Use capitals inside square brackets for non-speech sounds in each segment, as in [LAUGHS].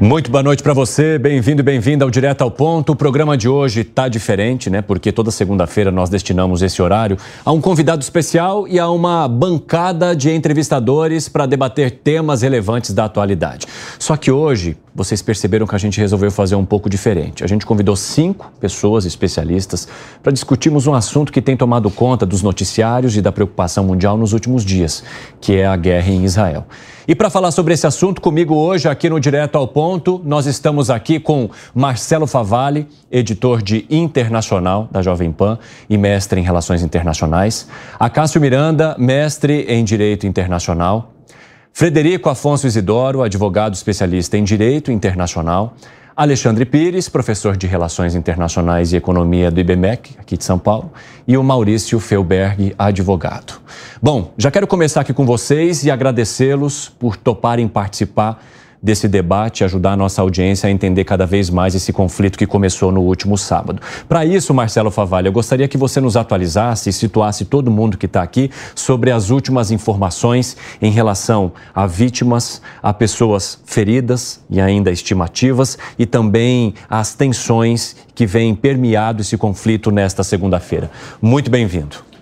Muito boa noite para você, bem-vindo e bem-vinda ao Direto ao Ponto. O programa de hoje está diferente, né? Porque toda segunda-feira nós destinamos esse horário a um convidado especial e a uma bancada de entrevistadores para debater temas relevantes da atualidade. Só que hoje vocês perceberam que a gente resolveu fazer um pouco diferente. A gente convidou cinco pessoas especialistas para discutirmos um assunto que tem tomado conta dos noticiários e da preocupação mundial nos últimos dias, que é a guerra em Israel. E para falar sobre esse assunto, comigo hoje, aqui no Direto ao Ponto, nós estamos aqui com Marcelo Favalli, editor de Internacional da Jovem Pan e mestre em Relações Internacionais. Acácio Miranda, mestre em Direito Internacional. Frederico Afonso Isidoro, advogado especialista em Direito Internacional. Alexandre Pires, professor de Relações Internacionais e Economia do IBMEC, aqui de São Paulo, e o Maurício Felberg, advogado. Bom, já quero começar aqui com vocês e agradecê-los por toparem participar desse debate, ajudar a nossa audiência a entender cada vez mais esse conflito que começou no último sábado. Para isso, Marcelo Favalli, eu gostaria que você nos atualizasse e situasse todo mundo que está aqui sobre as últimas informações em relação a vítimas, a pessoas feridas e ainda estimativas e também as tensões que vêm permeado esse conflito nesta segunda-feira. Muito bem-vindo.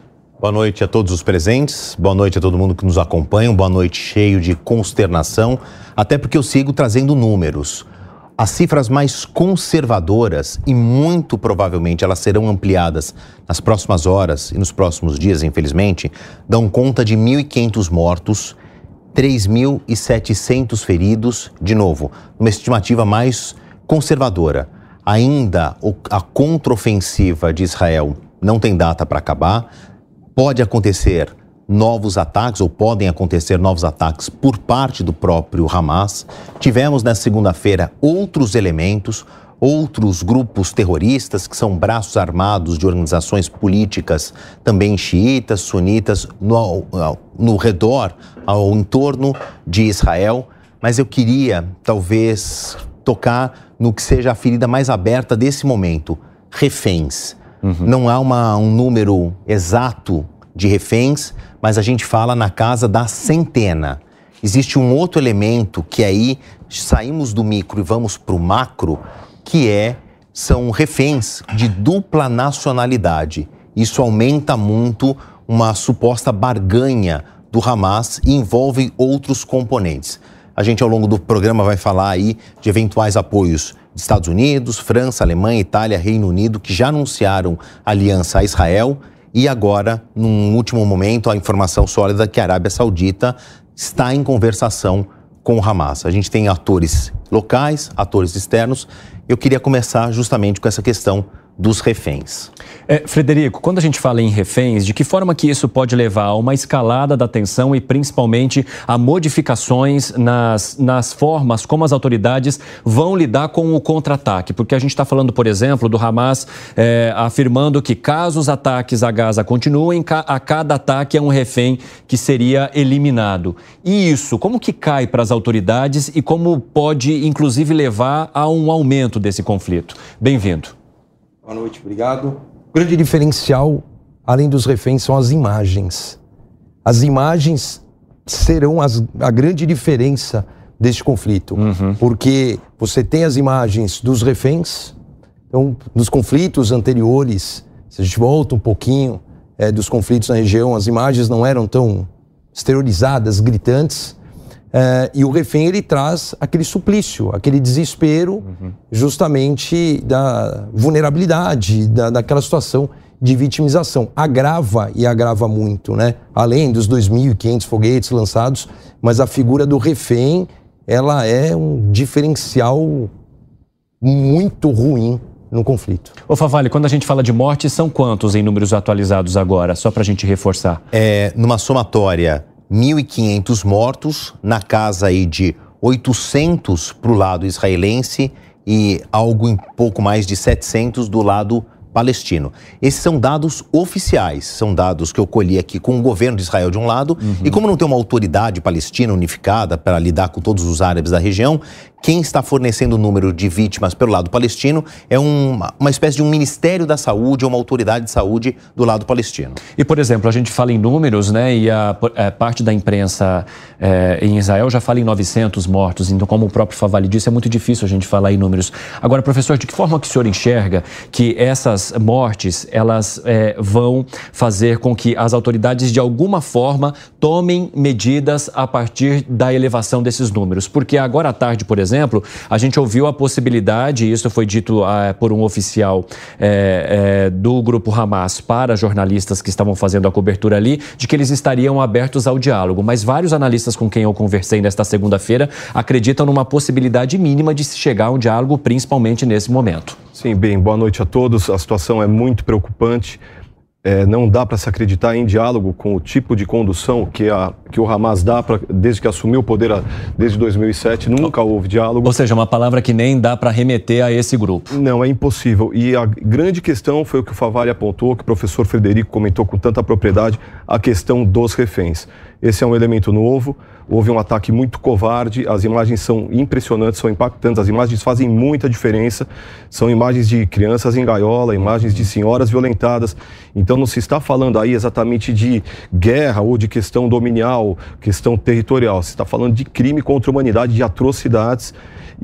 Boa noite a todos os presentes, boa noite a todo mundo que nos acompanha, boa noite cheio de consternação, até porque eu sigo trazendo números. As cifras mais conservadoras, e muito provavelmente elas serão ampliadas nas próximas horas e nos próximos dias, infelizmente, dão conta de 1.500 mortos, 3.700 feridos, de novo, uma estimativa mais conservadora. Ainda a contraofensiva de Israel não tem data para acabar pode acontecer novos ataques, ou podem acontecer novos ataques por parte do próprio Hamas. Tivemos na segunda-feira outros elementos, outros grupos terroristas que são braços armados de organizações políticas, também xiitas, sunitas, no, no redor, ao entorno de Israel. Mas eu queria, talvez, tocar no que seja a ferida mais aberta desse momento: reféns. Uhum. Não há uma, um número exato de reféns, mas a gente fala na casa da centena. Existe um outro elemento que aí saímos do micro e vamos para o macro, que é são reféns de dupla nacionalidade. Isso aumenta muito uma suposta barganha do Hamas e envolve outros componentes. A gente ao longo do programa vai falar aí de eventuais apoios Estados Unidos, França, Alemanha, Itália, Reino Unido, que já anunciaram aliança a Israel. E agora, num último momento, a informação sólida que a Arábia Saudita está em conversação com o Hamas. A gente tem atores locais, atores externos. Eu queria começar justamente com essa questão dos reféns. É, Frederico, quando a gente fala em reféns, de que forma que isso pode levar a uma escalada da tensão e principalmente a modificações nas, nas formas como as autoridades vão lidar com o contra-ataque? Porque a gente está falando, por exemplo, do Hamas é, afirmando que caso os ataques a Gaza continuem, a cada ataque é um refém que seria eliminado. E isso, como que cai para as autoridades e como pode, inclusive, levar a um aumento desse conflito? Bem-vindo. Boa noite, obrigado. O grande diferencial, além dos reféns, são as imagens. As imagens serão as, a grande diferença deste conflito, uhum. porque você tem as imagens dos reféns, então, nos conflitos anteriores, se a gente volta um pouquinho é, dos conflitos na região, as imagens não eram tão exteriorizadas, gritantes, é, e o refém ele traz aquele suplício, aquele desespero, uhum. justamente da vulnerabilidade, da, daquela situação de vitimização. Agrava e agrava muito, né? Além dos 2.500 foguetes lançados, mas a figura do refém, ela é um diferencial muito ruim no conflito. Ô Favale, quando a gente fala de morte, são quantos em números atualizados agora? Só para a gente reforçar. É, numa somatória 1.500 mortos, na casa aí de 800 para o lado israelense e algo em pouco mais de 700 do lado palestino. Esses são dados oficiais, são dados que eu colhi aqui com o governo de Israel de um lado, uhum. e como não tem uma autoridade palestina unificada para lidar com todos os árabes da região, quem está fornecendo o número de vítimas pelo lado palestino é uma, uma espécie de um Ministério da Saúde ou uma autoridade de saúde do lado palestino. E, por exemplo, a gente fala em números, né? E a, a parte da imprensa é, em Israel já fala em 900 mortos. Então, como o próprio Favali disse, é muito difícil a gente falar em números. Agora, professor, de que forma que o senhor enxerga que essas mortes elas é, vão fazer com que as autoridades, de alguma forma, tomem medidas a partir da elevação desses números? Porque agora à tarde, por exemplo, exemplo, a gente ouviu a possibilidade, isso foi dito ah, por um oficial é, é, do grupo Hamas para jornalistas que estavam fazendo a cobertura ali, de que eles estariam abertos ao diálogo. Mas vários analistas com quem eu conversei nesta segunda-feira acreditam numa possibilidade mínima de se chegar a um diálogo, principalmente nesse momento. Sim, bem, boa noite a todos. A situação é muito preocupante. É, não dá para se acreditar em diálogo com o tipo de condução que, a, que o Hamas dá pra, desde que assumiu o poder a, desde 2007. Nunca houve diálogo. Ou seja, uma palavra que nem dá para remeter a esse grupo. Não, é impossível. E a grande questão foi o que o Favalli apontou, que o professor Frederico comentou com tanta propriedade, a questão dos reféns. Esse é um elemento novo. Houve um ataque muito covarde. As imagens são impressionantes, são impactantes. As imagens fazem muita diferença. São imagens de crianças em gaiola, imagens de senhoras violentadas. Então não se está falando aí exatamente de guerra ou de questão dominial, questão territorial. Se está falando de crime contra a humanidade, de atrocidades.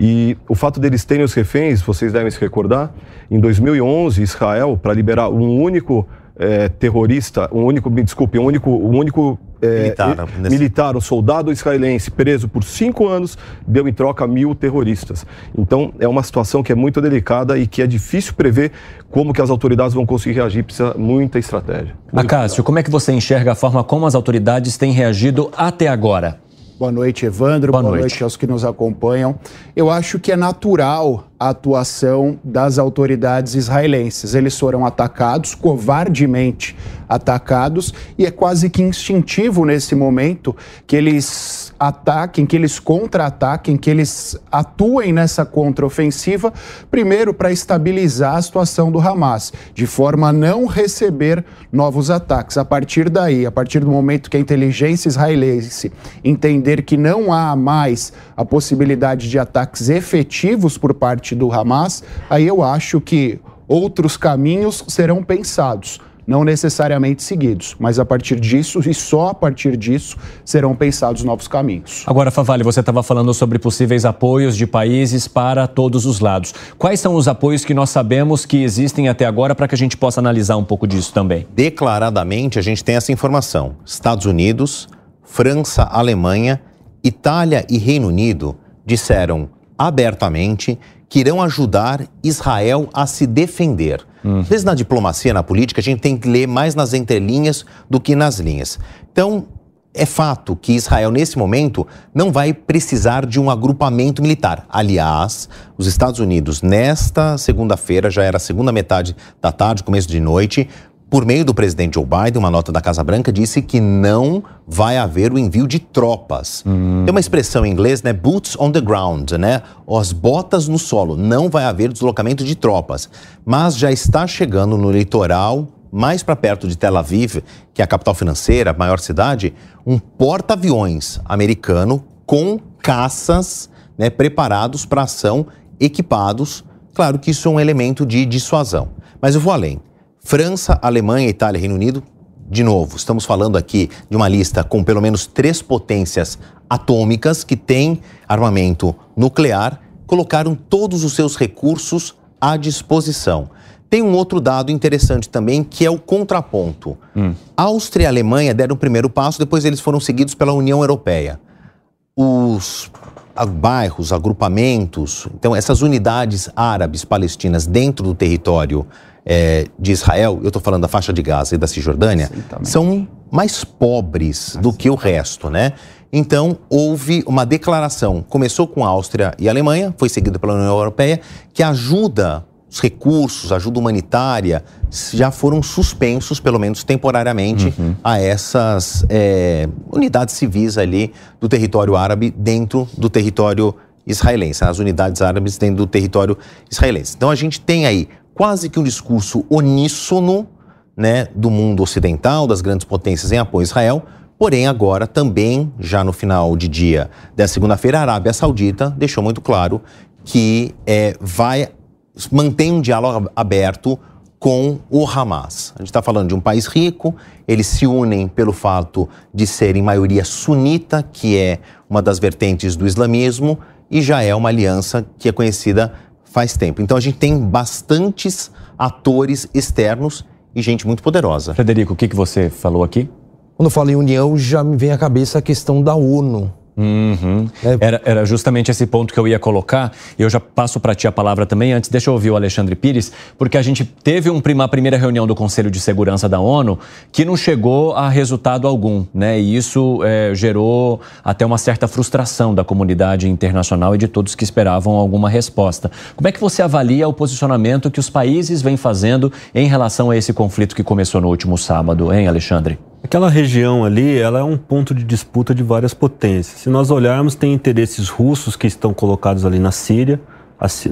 E o fato deles terem os reféns, vocês devem se recordar, em 2011, Israel, para liberar um único é, terrorista, um único, me desculpe, um único, um único é, militar, nesse... militar, um soldado israelense preso por cinco anos, deu em troca mil terroristas. Então é uma situação que é muito delicada e que é difícil prever como que as autoridades vão conseguir reagir, precisa muita estratégia. Acácio, como é que você enxerga a forma como as autoridades têm reagido até agora? Boa noite, Evandro. Boa, Boa noite. noite aos que nos acompanham. Eu acho que é natural a atuação das autoridades israelenses. Eles foram atacados, covardemente atacados, e é quase que instintivo nesse momento que eles ataquem, que eles contra-ataquem, que eles atuem nessa contraofensiva, primeiro para estabilizar a situação do Hamas, de forma a não receber novos ataques. A partir daí, a partir do momento que a inteligência israelense entender que não há mais a possibilidade de ataques efetivos por parte do Hamas, aí eu acho que outros caminhos serão pensados não necessariamente seguidos, mas a partir disso e só a partir disso serão pensados novos caminhos. Agora, Favale, você estava falando sobre possíveis apoios de países para todos os lados. Quais são os apoios que nós sabemos que existem até agora para que a gente possa analisar um pouco disso também? Declaradamente, a gente tem essa informação: Estados Unidos, França, Alemanha, Itália e Reino Unido disseram abertamente que irão ajudar Israel a se defender. Uhum. Às vezes, na diplomacia, na política, a gente tem que ler mais nas entrelinhas do que nas linhas. Então, é fato que Israel, nesse momento, não vai precisar de um agrupamento militar. Aliás, os Estados Unidos, nesta segunda-feira, já era segunda metade da tarde, começo de noite, por meio do presidente Joe Biden, uma nota da Casa Branca disse que não vai haver o envio de tropas. Hum. Tem uma expressão em inglês, né? Boots on the ground, né? As botas no solo. Não vai haver deslocamento de tropas. Mas já está chegando no litoral, mais para perto de Tel Aviv, que é a capital financeira, a maior cidade, um porta-aviões americano com caças né, preparados para ação, equipados. Claro que isso é um elemento de dissuasão. Mas eu vou além. França, Alemanha, Itália, Reino Unido. De novo, estamos falando aqui de uma lista com pelo menos três potências atômicas que têm armamento nuclear, colocaram todos os seus recursos à disposição. Tem um outro dado interessante também, que é o contraponto. Hum. Áustria e Alemanha deram o primeiro passo, depois eles foram seguidos pela União Europeia. Os bairros, agrupamentos, então essas unidades árabes palestinas dentro do território é, de Israel, eu estou falando da faixa de Gaza e da Cisjordânia, são mais pobres do que o resto, né? Então, houve uma declaração, começou com a Áustria e a Alemanha, foi seguida pela União Europeia, que ajuda os recursos, ajuda humanitária, já foram suspensos, pelo menos temporariamente, uhum. a essas é, unidades civis ali do território árabe dentro do território israelense, as unidades árabes dentro do território israelense. Então a gente tem aí quase que um discurso uníssono né, do mundo ocidental, das grandes potências em apoio a Israel, Porém, agora também, já no final de dia da segunda-feira, a Arábia Saudita deixou muito claro que é, vai manter um diálogo aberto com o Hamas. A gente está falando de um país rico, eles se unem pelo fato de serem maioria sunita, que é uma das vertentes do islamismo, e já é uma aliança que é conhecida faz tempo. Então a gente tem bastantes atores externos e gente muito poderosa. Frederico, o que, que você falou aqui? Quando eu falo em união, já me vem à cabeça a questão da ONU. Uhum. É. Era, era, justamente esse ponto que eu ia colocar. Eu já passo para ti a palavra também. Antes, deixa eu ouvir o Alexandre Pires, porque a gente teve um, uma primeira reunião do Conselho de Segurança da ONU que não chegou a resultado algum, né? E isso é, gerou até uma certa frustração da comunidade internacional e de todos que esperavam alguma resposta. Como é que você avalia o posicionamento que os países vêm fazendo em relação a esse conflito que começou no último sábado, hein, Alexandre? Aquela região ali, ela é um ponto de disputa de várias potências. Se nós olharmos, tem interesses russos que estão colocados ali na Síria,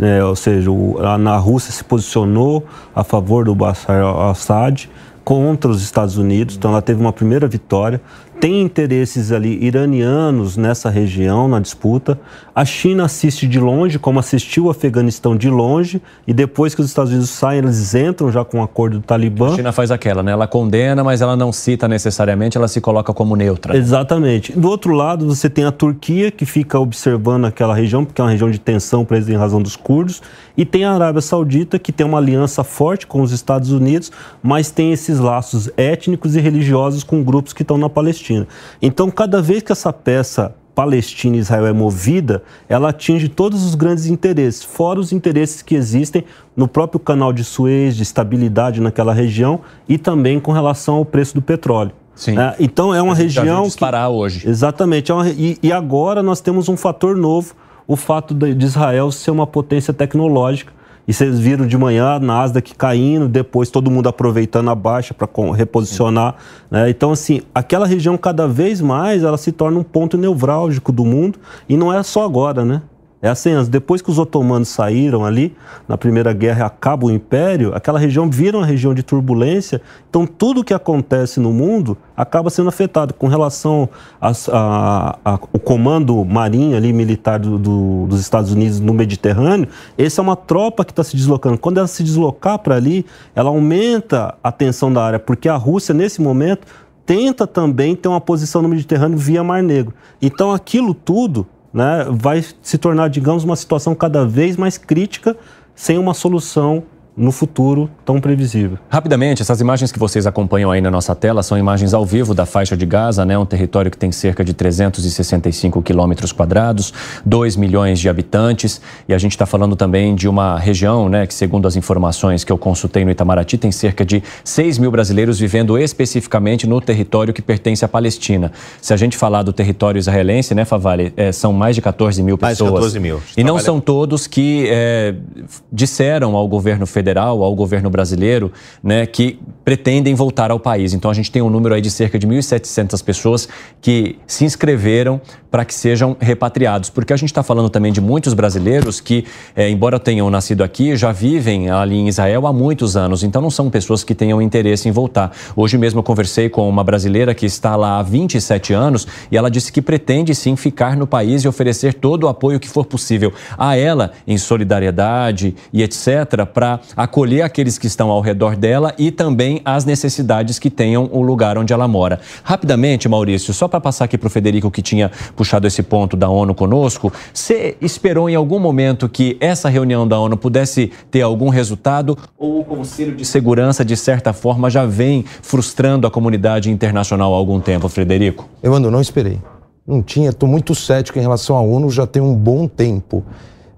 é, ou seja, o, a, na Rússia se posicionou a favor do Bashar al-Assad contra os Estados Unidos, então ela teve uma primeira vitória tem interesses ali iranianos nessa região, na disputa. A China assiste de longe, como assistiu o Afeganistão de longe, e depois que os Estados Unidos saem, eles entram já com o acordo do Talibã. A China faz aquela, né? Ela condena, mas ela não cita necessariamente, ela se coloca como neutra. Exatamente. Do outro lado, você tem a Turquia, que fica observando aquela região, porque é uma região de tensão para eles em razão dos curdos, e tem a Arábia Saudita, que tem uma aliança forte com os Estados Unidos, mas tem esses laços étnicos e religiosos com grupos que estão na Palestina. Palestina. Então, cada vez que essa peça Palestina e Israel é movida, ela atinge todos os grandes interesses, fora os interesses que existem no próprio canal de Suez, de estabilidade naquela região e também com relação ao preço do petróleo. Sim. É, então é uma região disparar que, hoje. Exatamente. É uma, e, e, agora nós temos um fator novo, o fato de Israel ser uma potência tecnológica e vocês viram de manhã a Nasdaq caindo, depois todo mundo aproveitando a baixa para reposicionar. Né? Então, assim, aquela região cada vez mais ela se torna um ponto nevrálgico do mundo e não é só agora, né? É assim, depois que os otomanos saíram ali, na Primeira Guerra acaba o Império, aquela região vira uma região de turbulência, então tudo que acontece no mundo acaba sendo afetado. Com relação ao comando marinho ali, militar do, do, dos Estados Unidos no Mediterrâneo, essa é uma tropa que está se deslocando. Quando ela se deslocar para ali, ela aumenta a tensão da área, porque a Rússia, nesse momento, tenta também ter uma posição no Mediterrâneo via Mar Negro. Então aquilo tudo né, vai se tornar, digamos, uma situação cada vez mais crítica sem uma solução no futuro tão previsível. Rapidamente, essas imagens que vocês acompanham aí na nossa tela são imagens ao vivo da faixa de Gaza, né? Um território que tem cerca de 365 quilômetros quadrados, 2 milhões de habitantes. E a gente está falando também de uma região, né? Que segundo as informações que eu consultei no Itamaraty, tem cerca de 6 mil brasileiros vivendo especificamente no território que pertence à Palestina. Se a gente falar do território israelense, né, Favale, é, são mais de 14 mil pessoas. Mais de 14 mil. E não são todos que é, disseram ao governo federal federal, ao governo brasileiro, né, que pretendem voltar ao país. Então a gente tem um número aí de cerca de 1.700 pessoas que se inscreveram para que sejam repatriados, porque a gente está falando também de muitos brasileiros que, é, embora tenham nascido aqui, já vivem ali em Israel há muitos anos. Então não são pessoas que tenham interesse em voltar. Hoje mesmo eu conversei com uma brasileira que está lá há 27 anos e ela disse que pretende sim ficar no país e oferecer todo o apoio que for possível a ela em solidariedade e etc para acolher aqueles que estão ao redor dela e também as necessidades que tenham o lugar onde ela mora. Rapidamente, Maurício, só para passar aqui para o Federico que tinha puxado esse ponto da ONU conosco, você esperou em algum momento que essa reunião da ONU pudesse ter algum resultado ou o Conselho de Segurança, de certa forma, já vem frustrando a comunidade internacional há algum tempo, Frederico? Evandro, não esperei. Não tinha, estou muito cético em relação à ONU já tem um bom tempo.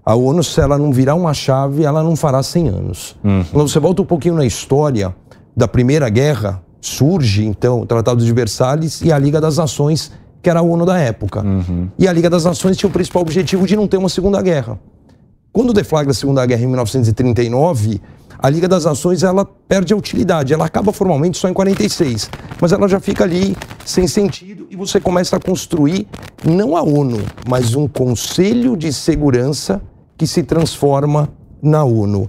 A ONU, se ela não virar uma chave, ela não fará 100 anos. Uhum. Quando você volta um pouquinho na história da Primeira Guerra, surge então o Tratado de Versalhes e a Liga das Nações, que era a ONU da época. Uhum. E a Liga das Nações tinha o principal objetivo de não ter uma Segunda Guerra. Quando deflagra a Segunda Guerra em 1939, a Liga das Nações ela perde a utilidade, ela acaba formalmente só em 46, mas ela já fica ali sem sentido e você começa a construir não a ONU, mas um Conselho de Segurança que se transforma na ONU.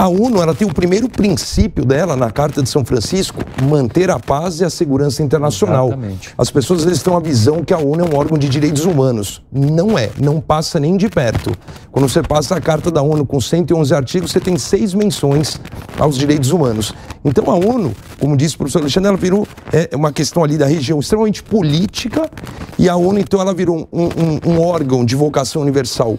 A ONU ela tem o primeiro princípio dela na Carta de São Francisco, manter a paz e a segurança internacional. Exatamente. As pessoas eles têm a visão que a ONU é um órgão de direitos humanos. Não é, não passa nem de perto. Quando você passa a Carta da ONU com 111 artigos, você tem seis menções aos direitos humanos. Então a ONU, como disse o professor Alexandre, ela virou é, uma questão ali da região extremamente política e a ONU então ela virou um, um, um órgão de vocação universal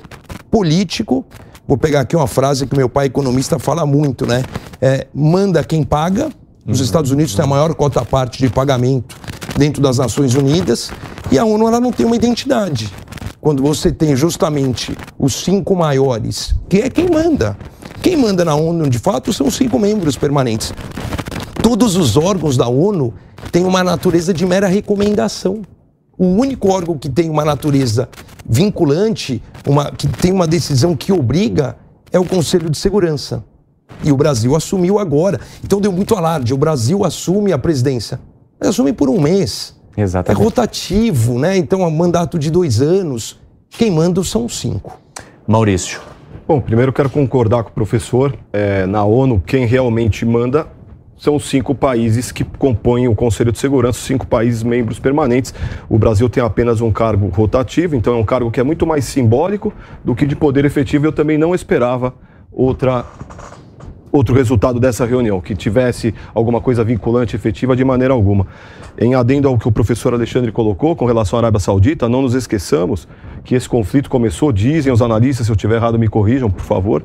político Vou pegar aqui uma frase que meu pai economista fala muito, né? É, manda quem paga. Os uhum. Estados Unidos têm a maior cota parte de pagamento dentro das Nações Unidas e a ONU ela não tem uma identidade. Quando você tem justamente os cinco maiores, que é quem manda. Quem manda na ONU, de fato, são os cinco membros permanentes. Todos os órgãos da ONU têm uma natureza de mera recomendação. O único órgão que tem uma natureza vinculante, uma, que tem uma decisão que obriga, é o Conselho de Segurança. E o Brasil assumiu agora. Então deu muito alarde. O Brasil assume a presidência. Mas assume por um mês. Exatamente. É rotativo, né? Então, é um mandato de dois anos. Quem manda são cinco. Maurício. Bom, primeiro quero concordar com o professor. É, na ONU, quem realmente manda são os cinco países que compõem o Conselho de Segurança, cinco países membros permanentes. O Brasil tem apenas um cargo rotativo, então é um cargo que é muito mais simbólico do que de poder efetivo. Eu também não esperava outra outro resultado dessa reunião, que tivesse alguma coisa vinculante efetiva de maneira alguma. Em adendo ao que o professor Alexandre colocou com relação à Arábia Saudita, não nos esqueçamos que esse conflito começou, dizem os analistas, se eu estiver errado me corrijam, por favor,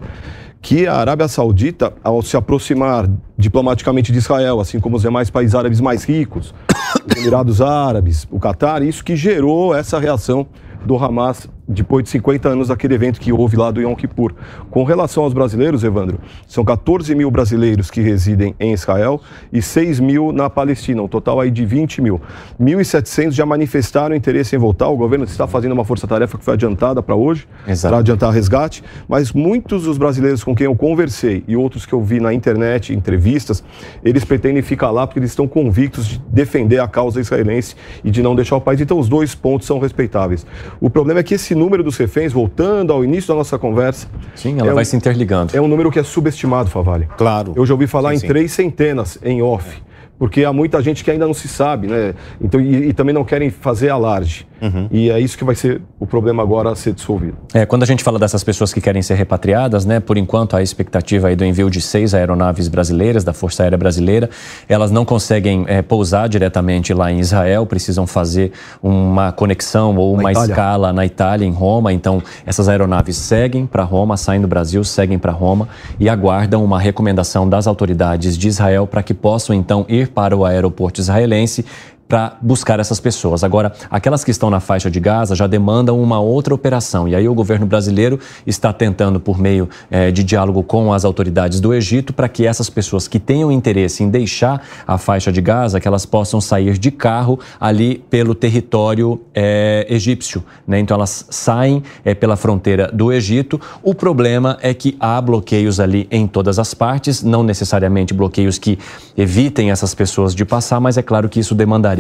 que a Arábia Saudita, ao se aproximar diplomaticamente de Israel, assim como os demais países árabes mais ricos, [COUGHS] os Emirados Árabes, o Catar, isso que gerou essa reação do Hamas depois de 50 anos daquele evento que houve lá do Yom Kippur. Com relação aos brasileiros, Evandro, são 14 mil brasileiros que residem em Israel e 6 mil na Palestina, um total aí de 20 mil. 1.700 já manifestaram interesse em voltar, o governo está fazendo uma força-tarefa que foi adiantada para hoje, para adiantar resgate, mas muitos dos brasileiros com quem eu conversei e outros que eu vi na internet, entrevistas, eles pretendem ficar lá porque eles estão convictos de defender a causa israelense e de não deixar o país, então os dois pontos são respeitáveis. O problema é que esse esse número dos reféns, voltando ao início da nossa conversa. Sim, ela é vai um, se interligando. É um número que é subestimado, Favale. Claro. Eu já ouvi falar sim, em sim. três centenas em off. É porque há muita gente que ainda não se sabe, né? Então, e, e também não querem fazer alarde. Uhum. E é isso que vai ser o problema agora a ser dissolvido. É, quando a gente fala dessas pessoas que querem ser repatriadas, né? Por enquanto, a expectativa aí do envio de seis aeronaves brasileiras, da Força Aérea Brasileira, elas não conseguem é, pousar diretamente lá em Israel, precisam fazer uma conexão ou na uma Itália. escala na Itália, em Roma. Então, essas aeronaves seguem para Roma, saem do Brasil, seguem para Roma e aguardam uma recomendação das autoridades de Israel para que possam então ir para o aeroporto israelense para buscar essas pessoas. Agora, aquelas que estão na faixa de Gaza já demandam uma outra operação. E aí o governo brasileiro está tentando, por meio é, de diálogo com as autoridades do Egito, para que essas pessoas que tenham interesse em deixar a faixa de Gaza, que elas possam sair de carro ali pelo território é, egípcio. Né? Então elas saem é, pela fronteira do Egito. O problema é que há bloqueios ali em todas as partes, não necessariamente bloqueios que evitem essas pessoas de passar, mas é claro que isso demandaria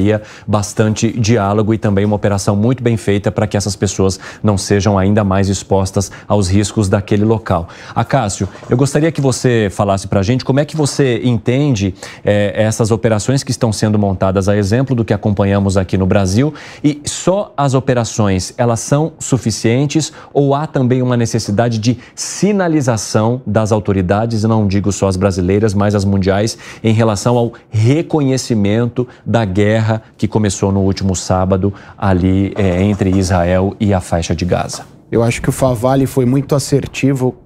bastante diálogo e também uma operação muito bem feita para que essas pessoas não sejam ainda mais expostas aos riscos daquele local. Acácio, eu gostaria que você falasse para a gente como é que você entende é, essas operações que estão sendo montadas a exemplo do que acompanhamos aqui no Brasil e só as operações elas são suficientes ou há também uma necessidade de sinalização das autoridades, não digo só as brasileiras, mas as mundiais, em relação ao reconhecimento da guerra guerra que começou no último sábado ali é, entre Israel e a faixa de Gaza. Eu acho que o Favale foi muito assertivo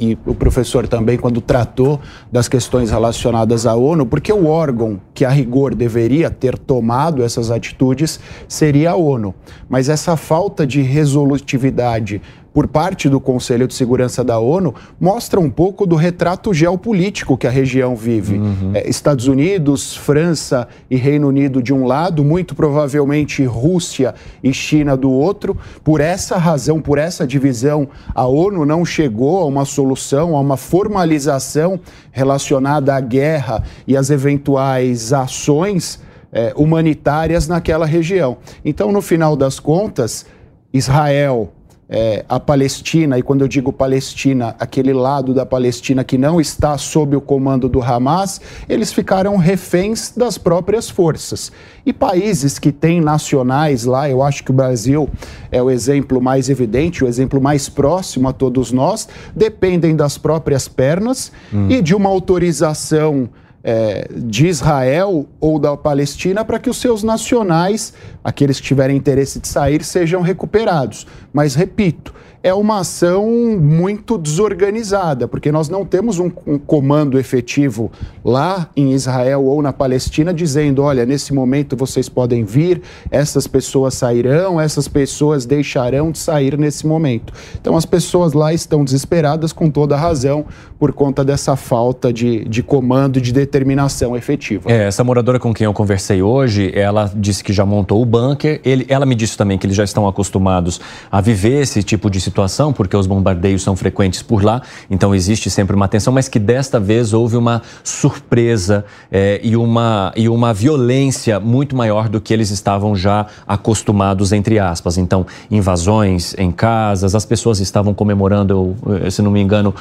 e o professor também quando tratou das questões relacionadas à ONU, porque o órgão que a rigor deveria ter tomado essas atitudes seria a ONU. Mas essa falta de resolutividade por parte do Conselho de Segurança da ONU mostra um pouco do retrato geopolítico que a região vive. Uhum. É, Estados Unidos, França e Reino Unido de um lado, muito provavelmente Rússia e China do outro. Por essa razão, por essa divisão, a ONU não chegou a uma solução, a uma formalização relacionada à guerra e às eventuais ações é, humanitárias naquela região. Então, no final das contas, Israel é, a Palestina, e quando eu digo Palestina, aquele lado da Palestina que não está sob o comando do Hamas, eles ficaram reféns das próprias forças. E países que têm nacionais lá, eu acho que o Brasil é o exemplo mais evidente, o exemplo mais próximo a todos nós, dependem das próprias pernas hum. e de uma autorização é, de Israel ou da Palestina para que os seus nacionais, aqueles que tiverem interesse de sair, sejam recuperados. Mas, repito, é uma ação muito desorganizada, porque nós não temos um, um, comando efetivo lá em Israel ou na Palestina dizendo: olha, nesse momento vocês podem vir, essas pessoas sairão, essas pessoas deixarão de sair nesse momento. Então as pessoas lá estão desesperadas com toda razão por conta dessa falta de, de comando e de determinação efetiva. É, essa moradora com quem eu conversei hoje, ela disse que já montou o bunker, ele, ela me disse também que eles já estão acostumados a viver esse tipo de situação, porque os bombardeios são frequentes por lá, então existe sempre uma tensão, mas que desta vez houve uma surpresa é, e, uma, e uma violência muito maior do que eles estavam já acostumados, entre aspas. Então, invasões em casas, as pessoas estavam comemorando, se não me engano,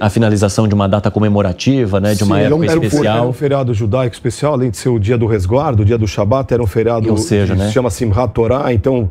a finalização de uma data comemorativa, né, de uma Sim, época era um, especial. Era um feriado judaico especial, além de ser o dia do resguardo, o dia do Shabat, era um feriado Ou seja, que né? se chama Simchat Torah, então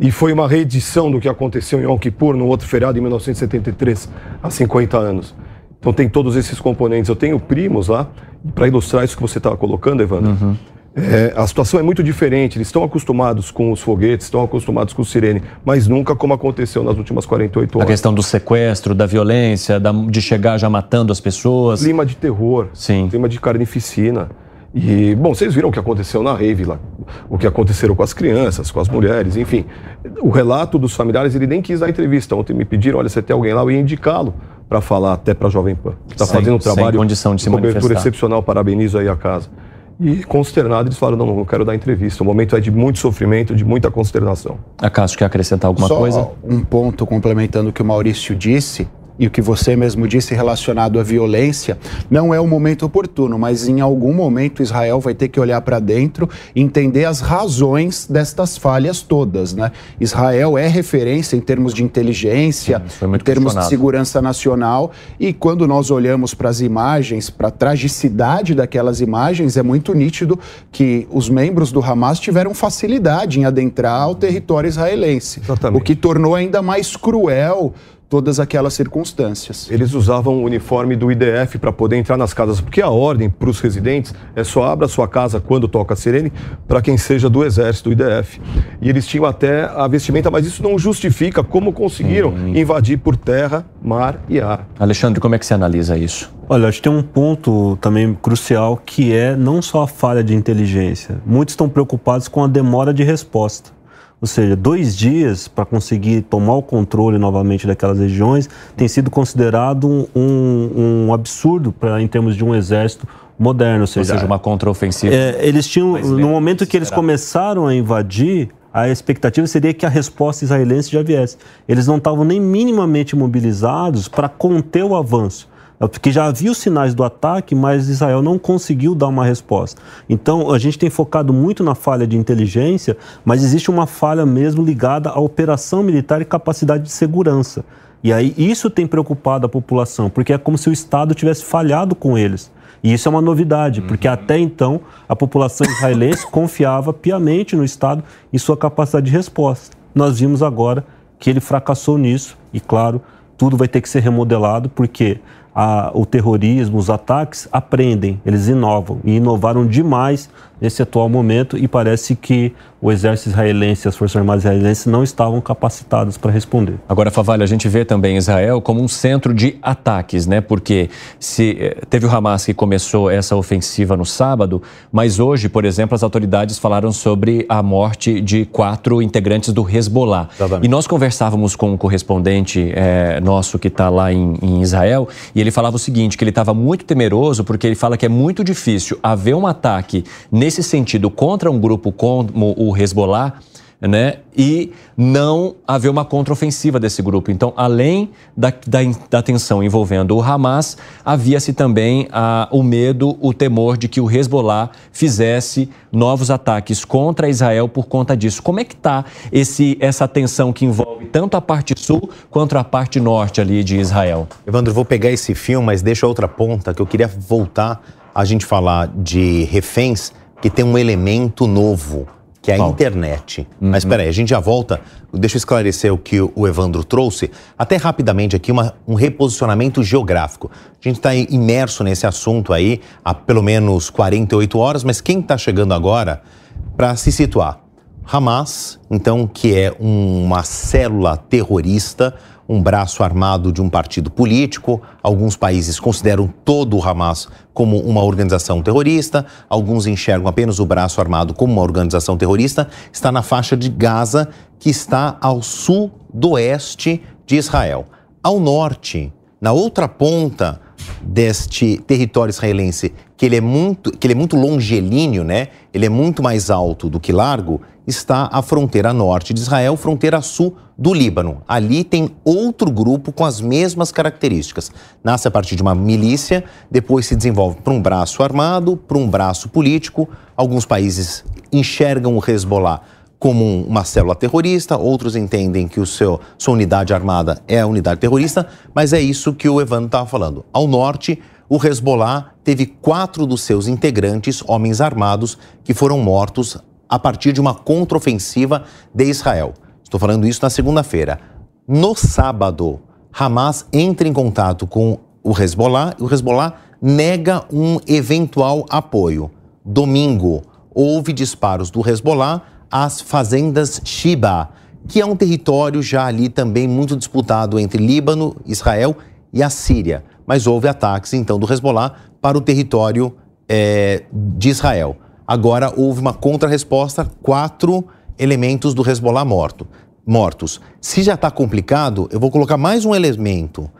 e foi uma reedição do que aconteceu em Yom Kippur, no outro feriado, em 1973, há 50 anos. Então tem todos esses componentes. Eu tenho primos lá, para ilustrar isso que você estava colocando, Evandro, uhum. é, a situação é muito diferente. Eles estão acostumados com os foguetes, estão acostumados com o sirene, mas nunca como aconteceu nas últimas 48 horas. A questão do sequestro, da violência, da, de chegar já matando as pessoas. Clima de terror, Sim. clima de carnificina. E, bom, vocês viram o que aconteceu na rave lá, o que aconteceu com as crianças, com as mulheres, enfim. O relato dos familiares, ele nem quis dar entrevista. Ontem me pediram, olha, você tem alguém lá, eu ia indicá-lo para falar até para a Jovem Pan, que está fazendo um trabalho sem condição de se cobertura excepcional, parabenizo aí a casa. E consternado, eles falaram, não, não quero dar entrevista. O momento é de muito sofrimento, de muita consternação. Acaso quer acrescentar alguma Só coisa? um ponto complementando o que o Maurício disse e o que você mesmo disse relacionado à violência, não é o momento oportuno, mas em algum momento Israel vai ter que olhar para dentro e entender as razões destas falhas todas. Né? Israel é referência em termos de inteligência, Sim, em termos de segurança nacional, e quando nós olhamos para as imagens, para a tragicidade daquelas imagens, é muito nítido que os membros do Hamas tiveram facilidade em adentrar o território israelense, Exatamente. o que tornou ainda mais cruel todas aquelas circunstâncias. Eles usavam o uniforme do IDF para poder entrar nas casas, porque a ordem para os residentes é só abra a sua casa quando toca a sirene para quem seja do exército, do IDF. E eles tinham até a vestimenta, mas isso não justifica como conseguiram hum. invadir por terra, mar e ar. Alexandre, como é que você analisa isso? Olha, acho que tem um ponto também crucial que é não só a falha de inteligência. Muitos estão preocupados com a demora de resposta. Ou seja, dois dias para conseguir tomar o controle novamente daquelas regiões tem sido considerado um, um, um absurdo pra, em termos de um exército moderno. Ou seja, ou seja uma contraofensiva. É, eles tinham, no momento que eles começaram a invadir, a expectativa seria que a resposta israelense já viesse. Eles não estavam nem minimamente mobilizados para conter o avanço. É porque já havia os sinais do ataque, mas Israel não conseguiu dar uma resposta. Então, a gente tem focado muito na falha de inteligência, mas existe uma falha mesmo ligada à operação militar e capacidade de segurança. E aí isso tem preocupado a população, porque é como se o Estado tivesse falhado com eles. E isso é uma novidade, porque uhum. até então a população israelense [LAUGHS] confiava piamente no Estado e sua capacidade de resposta. Nós vimos agora que ele fracassou nisso e, claro, tudo vai ter que ser remodelado, porque a, o terrorismo, os ataques, aprendem, eles inovam. E inovaram demais nesse atual momento e parece que o exército israelense e as forças armadas israelenses não estavam capacitadas para responder. Agora, Favalho, a gente vê também Israel como um centro de ataques, né? Porque se eh, teve o Hamas que começou essa ofensiva no sábado, mas hoje, por exemplo, as autoridades falaram sobre a morte de quatro integrantes do Hezbollah. Exatamente. E nós conversávamos com um correspondente é, nosso que está lá em, em Israel e ele falava o seguinte, que ele estava muito temeroso porque ele fala que é muito difícil haver um ataque nesse sentido contra um grupo como o Hezbollah né? E não haver uma contraofensiva desse grupo. Então, além da, da, da tensão envolvendo o Hamas, havia-se também a, o medo, o temor de que o Hezbollah fizesse novos ataques contra Israel por conta disso. Como é que está essa tensão que envolve tanto a parte sul quanto a parte norte ali de Israel? Evandro, vou pegar esse fio, mas deixa outra ponta que eu queria voltar a gente falar de reféns que tem um elemento novo que é a Bom. internet. Uhum. Mas espera aí, a gente já volta. Deixa eu esclarecer o que o Evandro trouxe. Até rapidamente aqui, uma, um reposicionamento geográfico. A gente está imerso nesse assunto aí há pelo menos 48 horas, mas quem está chegando agora para se situar? Hamas, então, que é uma célula terrorista, um braço armado de um partido político. Alguns países consideram todo o Hamas como uma organização terrorista, alguns enxergam apenas o braço armado como uma organização terrorista. Está na faixa de Gaza, que está ao sudoeste de Israel. Ao norte, na outra ponta deste território israelense, que ele é muito, que ele é muito longilíneo, né? Ele é muito mais alto do que largo, está a fronteira norte de Israel, fronteira sul do Líbano. Ali tem outro grupo com as mesmas características. Nasce a partir de uma milícia, depois se desenvolve para um braço armado, para um braço político. Alguns países enxergam o Hezbollah como uma célula terrorista, outros entendem que o seu, sua unidade armada é a unidade terrorista, mas é isso que o Evandro estava falando. Ao norte, o Hezbollah teve quatro dos seus integrantes, homens armados, que foram mortos a partir de uma contraofensiva de Israel. Estou falando isso na segunda-feira. No sábado, Hamas entra em contato com o Hezbollah e o Hezbollah nega um eventual apoio. Domingo, houve disparos do Hezbollah às fazendas Shiba, que é um território já ali também muito disputado entre Líbano, Israel e a Síria. Mas houve ataques então do Hezbollah para o território é, de Israel. Agora houve uma contrarresposta, quatro elementos do Hezbollah morto, mortos. Se já está complicado, eu vou colocar mais um elemento.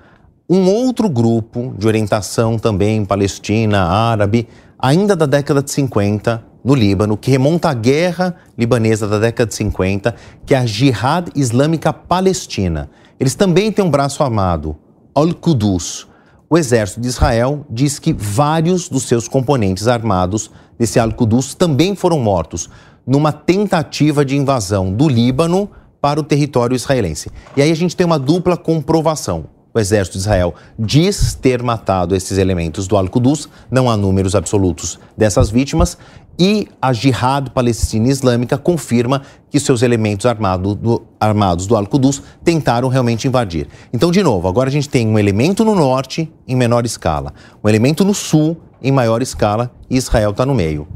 Um outro grupo de orientação também palestina, árabe, ainda da década de 50, no Líbano, que remonta à guerra libanesa da década de 50, que é a Jihad Islâmica Palestina. Eles também têm um braço armado, Al-Qudus. O exército de Israel diz que vários dos seus componentes armados desse Al-Qudus também foram mortos numa tentativa de invasão do Líbano para o território israelense. E aí a gente tem uma dupla comprovação. O exército de Israel diz ter matado esses elementos do Al-Qudus, não há números absolutos dessas vítimas, e a Jihad Palestina Islâmica confirma que seus elementos armado do, armados do Al-Qudus tentaram realmente invadir. Então, de novo, agora a gente tem um elemento no norte em menor escala, um elemento no sul em maior escala e Israel está no meio.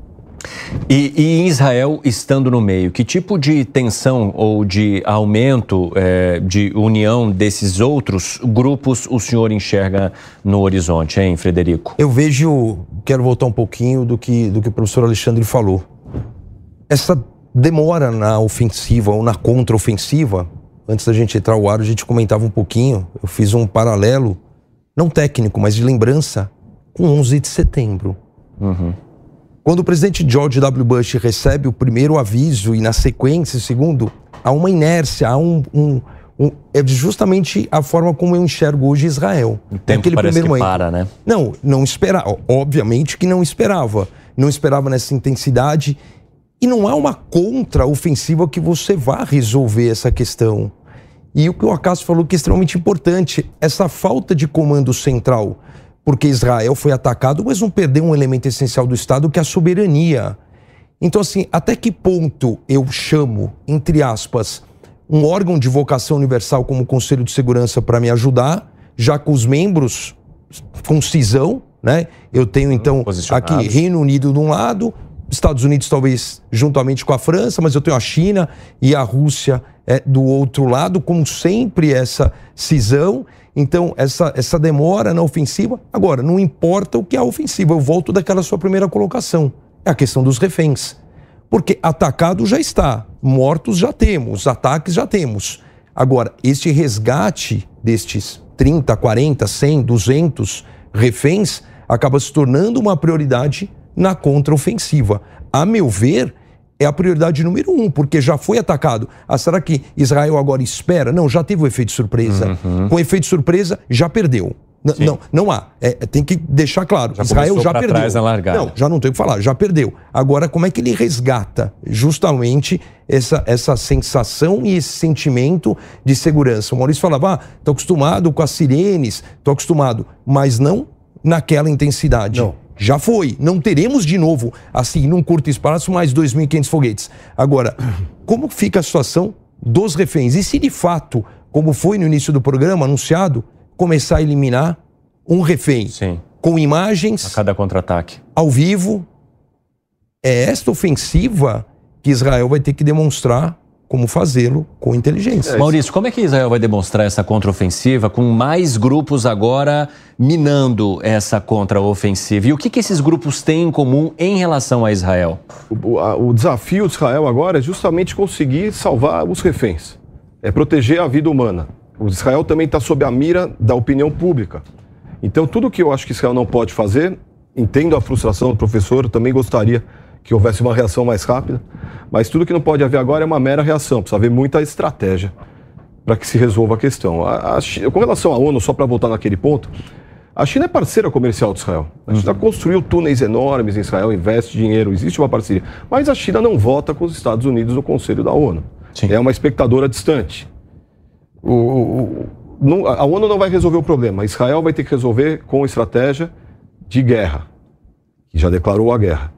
E, e, Israel estando no meio, que tipo de tensão ou de aumento é, de união desses outros grupos o senhor enxerga no horizonte, hein, Frederico? Eu vejo, quero voltar um pouquinho do que, do que o professor Alexandre falou. Essa demora na ofensiva ou na contraofensiva, antes da gente entrar ao ar, a gente comentava um pouquinho, eu fiz um paralelo, não técnico, mas de lembrança, com 11 de setembro. Uhum. Quando o presidente George W. Bush recebe o primeiro aviso e, na sequência, o segundo, há uma inércia, há um, um, um, é justamente a forma como eu enxergo hoje Israel. O tempo Naquele parece primeiro que momento. para, né? Não, não esperava. Obviamente que não esperava. Não esperava nessa intensidade. E não há uma contra-ofensiva que você vá resolver essa questão. E o que o Acaso falou que é extremamente importante, essa falta de comando central porque Israel foi atacado, mas não perdeu um elemento essencial do Estado, que é a soberania. Então, assim, até que ponto eu chamo, entre aspas, um órgão de vocação universal como o Conselho de Segurança para me ajudar, já com os membros com cisão, né? Eu tenho, então, aqui Reino Unido de um lado, Estados Unidos talvez juntamente com a França, mas eu tenho a China e a Rússia é, do outro lado, como sempre essa cisão. Então, essa, essa demora na ofensiva. Agora, não importa o que é a ofensiva, eu volto daquela sua primeira colocação. É a questão dos reféns. Porque atacado já está, mortos já temos, ataques já temos. Agora, este resgate destes 30, 40, 100, 200 reféns acaba se tornando uma prioridade na contraofensiva. A meu ver, é a prioridade número um, porque já foi atacado. Ah, será que Israel agora espera? Não, já teve o efeito surpresa. Uhum. Com efeito surpresa, já perdeu. N não, não há. É, tem que deixar claro. Já Israel já perdeu. Trás. Não, já não tem o que falar, já perdeu. Agora, como é que ele resgata justamente essa, essa sensação e esse sentimento de segurança? O Maurício falava, ah, estou acostumado com as sirenes, estou acostumado, mas não naquela intensidade. Não. Já foi. Não teremos de novo, assim, num curto espaço, mais 2.500 foguetes. Agora, [CLEARS THROAT] como fica a situação dos reféns? E se de fato, como foi no início do programa anunciado, começar a eliminar um refém Sim. com imagens. A cada contra-ataque. Ao vivo. É esta ofensiva que Israel vai ter que demonstrar como fazê-lo com inteligência. Maurício, como é que Israel vai demonstrar essa contraofensiva com mais grupos agora minando essa contraofensiva? E o que, que esses grupos têm em comum em relação a Israel? O, a, o desafio de Israel agora é justamente conseguir salvar os reféns, é proteger a vida humana. O Israel também está sob a mira da opinião pública. Então, tudo que eu acho que Israel não pode fazer, entendo a frustração do professor, também gostaria que houvesse uma reação mais rápida, mas tudo que não pode haver agora é uma mera reação, precisa haver muita estratégia para que se resolva a questão. A, a, com relação à ONU, só para voltar naquele ponto, a China é parceira comercial de Israel. A China uhum. construiu túneis enormes em Israel, investe dinheiro, existe uma parceria. Mas a China não vota com os Estados Unidos no Conselho da ONU. Sim. É uma espectadora distante. O, o, não, a ONU não vai resolver o problema. Israel vai ter que resolver com estratégia de guerra, que já declarou a guerra.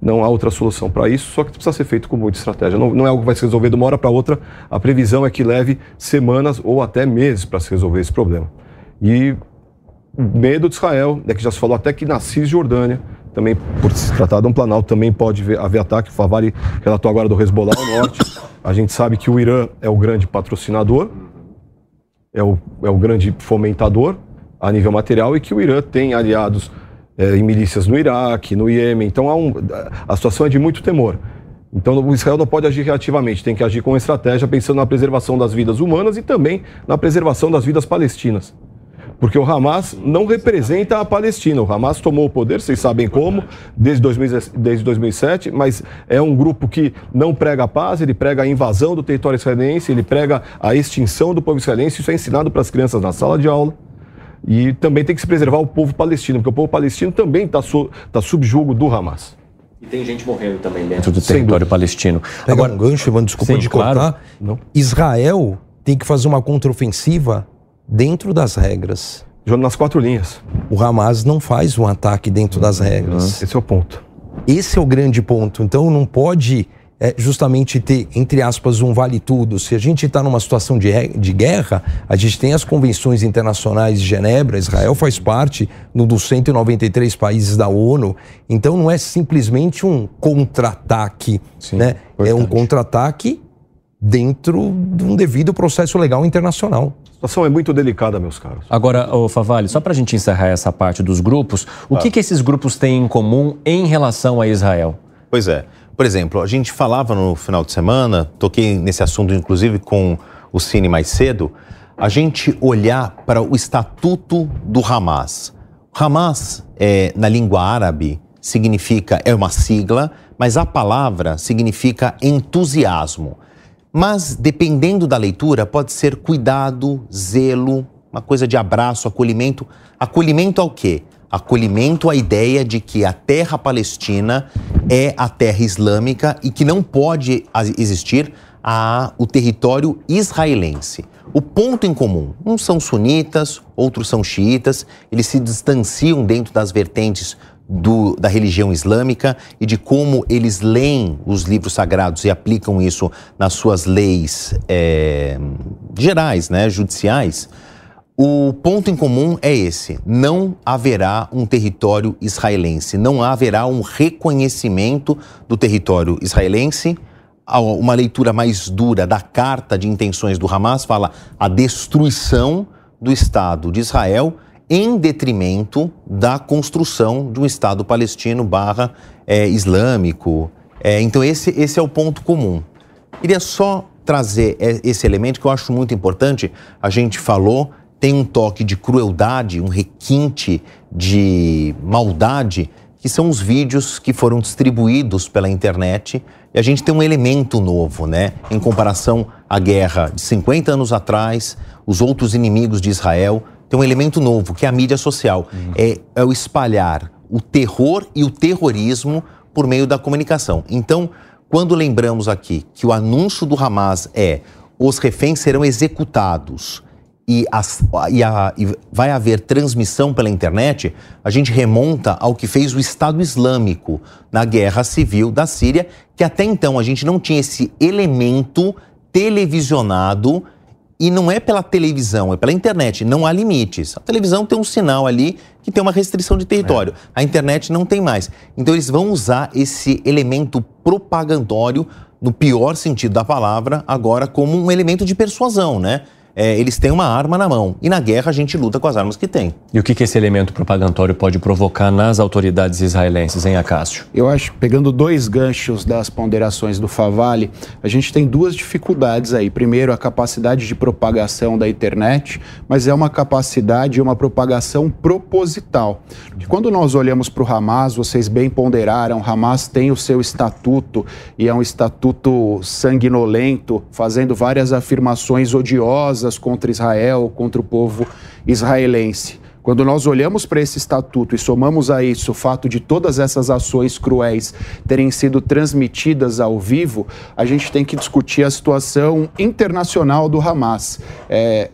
Não há outra solução para isso, só que precisa ser feito com muita estratégia. Não, não é algo que vai se resolver de uma hora para outra. A previsão é que leve semanas ou até meses para se resolver esse problema. E o medo de Israel é que já se falou até que na Cisjordânia, também por se tratar de um planalto, também pode haver ataque. O Favari relatou agora do Hezbollah ao norte. A gente sabe que o Irã é o grande patrocinador é o, é o grande fomentador a nível material e que o Irã tem aliados é, em milícias no Iraque, no Iêmen. Então um, a situação é de muito temor. Então o Israel não pode agir reativamente, tem que agir com estratégia pensando na preservação das vidas humanas e também na preservação das vidas palestinas. Porque o Hamas não representa a Palestina. O Hamas tomou o poder, vocês sabem como, desde, 2000, desde 2007, mas é um grupo que não prega a paz, ele prega a invasão do território israelense, ele prega a extinção do povo israelense. Isso é ensinado para as crianças na sala de aula. E também tem que se preservar o povo palestino, porque o povo palestino também está su, tá subjugo do Hamas. E tem gente morrendo também dentro do território palestino. Pegar Agora, um gancho, Ivan, desculpa sim, de claro. cortar. Não. Israel tem que fazer uma contraofensiva dentro das regras. Jogando nas quatro linhas. O Hamas não faz um ataque dentro das regras. Esse é o ponto. Esse é o grande ponto. Então não pode é, justamente ter, entre aspas, um vale tudo. Se a gente está numa situação de, de guerra, a gente tem as convenções internacionais de Genebra, Israel faz parte no, dos 193 países da ONU. Então não é simplesmente um contra-ataque. Né? É um contra-ataque dentro de um devido processo legal internacional. A situação é muito delicada, meus caros. Agora, ô Favale, só para a gente encerrar essa parte dos grupos, o ah. que, que esses grupos têm em comum em relação a Israel? Pois é. Por exemplo, a gente falava no final de semana, toquei nesse assunto inclusive com o Cine mais cedo, a gente olhar para o estatuto do Hamas. Hamas, é, na língua árabe, significa, é uma sigla, mas a palavra significa entusiasmo. Mas, dependendo da leitura, pode ser cuidado, zelo, uma coisa de abraço, acolhimento. Acolhimento ao quê? Acolhimento à ideia de que a terra palestina é a terra islâmica e que não pode existir a, o território israelense. O ponto em comum, uns são sunitas, outros são xiitas, eles se distanciam dentro das vertentes do, da religião islâmica e de como eles leem os livros sagrados e aplicam isso nas suas leis é, gerais, né, judiciais, o ponto em comum é esse: não haverá um território israelense, não haverá um reconhecimento do território israelense. Uma leitura mais dura da carta de intenções do Hamas fala a destruição do Estado de Israel em detrimento da construção de um Estado palestino barra é, islâmico. É, então esse, esse é o ponto comum. Queria só trazer é, esse elemento que eu acho muito importante. A gente falou, tem um toque de crueldade, um requinte de maldade que são os vídeos que foram distribuídos pela internet. E a gente tem um elemento novo, né? Em comparação à guerra de 50 anos atrás, os outros inimigos de Israel, tem um elemento novo, que é a mídia social. Uhum. É, é o espalhar o terror e o terrorismo por meio da comunicação. Então, quando lembramos aqui que o anúncio do Hamas é os reféns serão executados e, as, e, a, e, vai haver transmissão pela internet, a gente remonta ao que fez o Estado Islâmico na guerra civil da Síria, que até então a gente não tinha esse elemento televisionado e não é pela televisão, é pela internet. Não há limites. A televisão tem um sinal ali que tem uma restrição de território. É. A internet não tem mais. Então eles vão usar esse elemento propagandório, no pior sentido da palavra, agora como um elemento de persuasão, né? É, eles têm uma arma na mão. E na guerra a gente luta com as armas que tem. E o que, que esse elemento propagantório pode provocar nas autoridades israelenses, em Acácio? Eu acho, pegando dois ganchos das ponderações do Favale, a gente tem duas dificuldades aí. Primeiro, a capacidade de propagação da internet, mas é uma capacidade e uma propagação proposital. E quando nós olhamos para o Hamas, vocês bem ponderaram, o Hamas tem o seu estatuto e é um estatuto sanguinolento, fazendo várias afirmações odiosas contra Israel, contra o povo israelense. Quando nós olhamos para esse estatuto e somamos a isso o fato de todas essas ações cruéis terem sido transmitidas ao vivo, a gente tem que discutir a situação internacional do Hamas. É,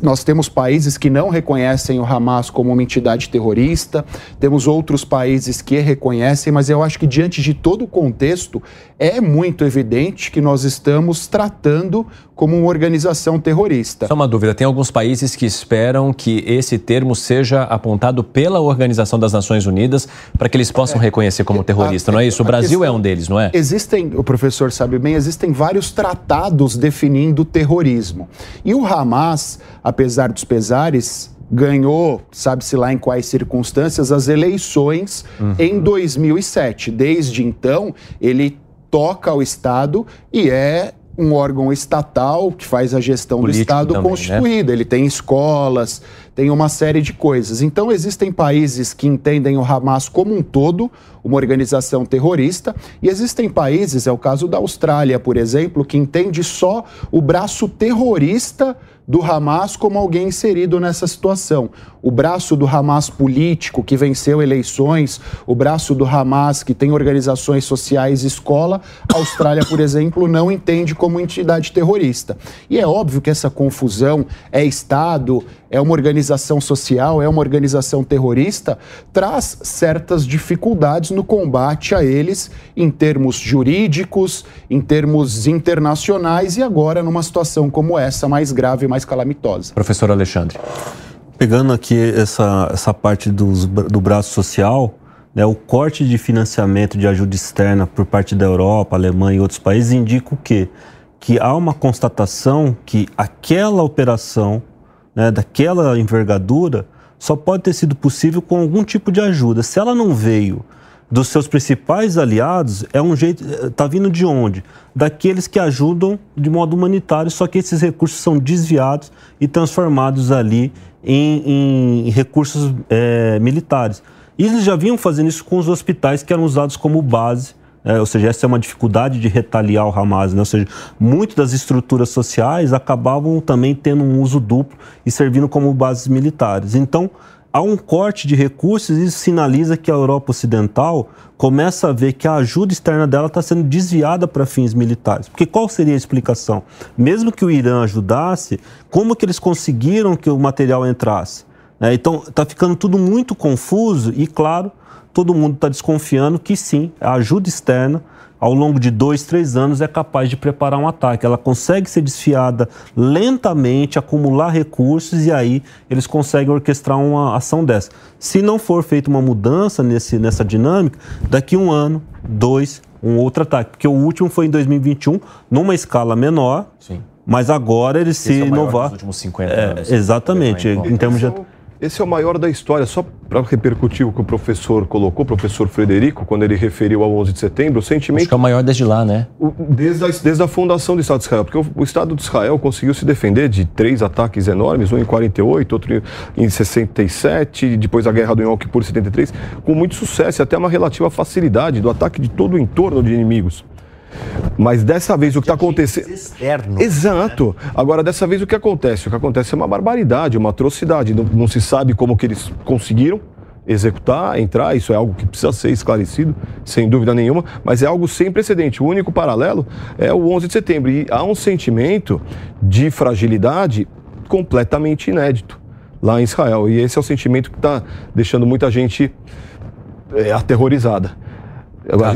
nós temos países que não reconhecem o Hamas como uma entidade terrorista, temos outros países que reconhecem, mas eu acho que diante de todo o contexto, é muito evidente que nós estamos tratando como uma organização terrorista. Só uma dúvida: tem alguns países que esperam que esse termo seja apontado pela Organização das Nações Unidas para que eles possam é, reconhecer como terrorista, a, não é isso? O Brasil questão, é um deles, não é? Existem, o professor sabe bem, existem vários tratados definindo terrorismo. E o Hamas apesar dos pesares, ganhou, sabe-se lá em quais circunstâncias, as eleições uhum. em 2007. Desde então, ele toca o Estado e é um órgão estatal que faz a gestão Político do Estado também, constituída. Né? Ele tem escolas, tem uma série de coisas. Então, existem países que entendem o Hamas como um todo, uma organização terrorista, e existem países, é o caso da Austrália, por exemplo, que entende só o braço terrorista do Hamas como alguém inserido nessa situação. O braço do Hamas político, que venceu eleições, o braço do Hamas, que tem organizações sociais e escola, a Austrália, por exemplo, não entende como entidade terrorista. E é óbvio que essa confusão é Estado, é uma organização social, é uma organização terrorista, traz certas dificuldades no combate a eles em termos jurídicos, em termos internacionais e agora numa situação como essa, mais grave e mais calamitosa. Professor Alexandre. Pegando aqui essa, essa parte dos, do braço social, né, o corte de financiamento de ajuda externa por parte da Europa, Alemanha e outros países indica o quê? Que há uma constatação que aquela operação né, daquela envergadura só pode ter sido possível com algum tipo de ajuda. Se ela não veio dos seus principais aliados, é um jeito. Está vindo de onde? Daqueles que ajudam de modo humanitário, só que esses recursos são desviados e transformados ali em, em recursos é, militares. E eles já vinham fazendo isso com os hospitais que eram usados como base é, ou seja, essa é uma dificuldade de retaliar o Hamas, né? ou seja, muitas das estruturas sociais acabavam também tendo um uso duplo e servindo como bases militares. Então, há um corte de recursos e isso sinaliza que a Europa Ocidental começa a ver que a ajuda externa dela está sendo desviada para fins militares. Porque qual seria a explicação? Mesmo que o Irã ajudasse, como que eles conseguiram que o material entrasse? É, então, está ficando tudo muito confuso e, claro, todo mundo está desconfiando que sim, a ajuda externa, ao longo de dois, três anos, é capaz de preparar um ataque. Ela consegue ser desfiada lentamente, acumular recursos e aí eles conseguem orquestrar uma ação dessa. Se não for feita uma mudança nesse, nessa dinâmica, daqui um ano, dois, um outro ataque. Porque o último foi em 2021, numa escala menor. Sim. Mas agora eles Esse se é inovar. Nos últimos 50 é, anos. exatamente, em termos de esse é o maior da história. Só para repercutir o que o professor colocou, o professor Frederico, quando ele referiu ao 11 de setembro, o sentimento. Acho que é o maior desde lá, né? Desde a, desde a fundação do Estado de Israel. Porque o, o, Estado de Israel conseguiu se defender de três ataques enormes, um em 48, outro em 67, depois a guerra do Yom Kippur em 73, com muito sucesso e até uma relativa facilidade do ataque de todo o entorno de inimigos. Mas dessa vez o que está acontecendo. Externo. Exato. Agora, dessa vez o que acontece? O que acontece é uma barbaridade, uma atrocidade. Não, não se sabe como que eles conseguiram executar, entrar, isso é algo que precisa ser esclarecido, sem dúvida nenhuma, mas é algo sem precedente. O único paralelo é o 11 de setembro e há um sentimento de fragilidade completamente inédito lá em Israel. E esse é o sentimento que está deixando muita gente é, aterrorizada. Agora,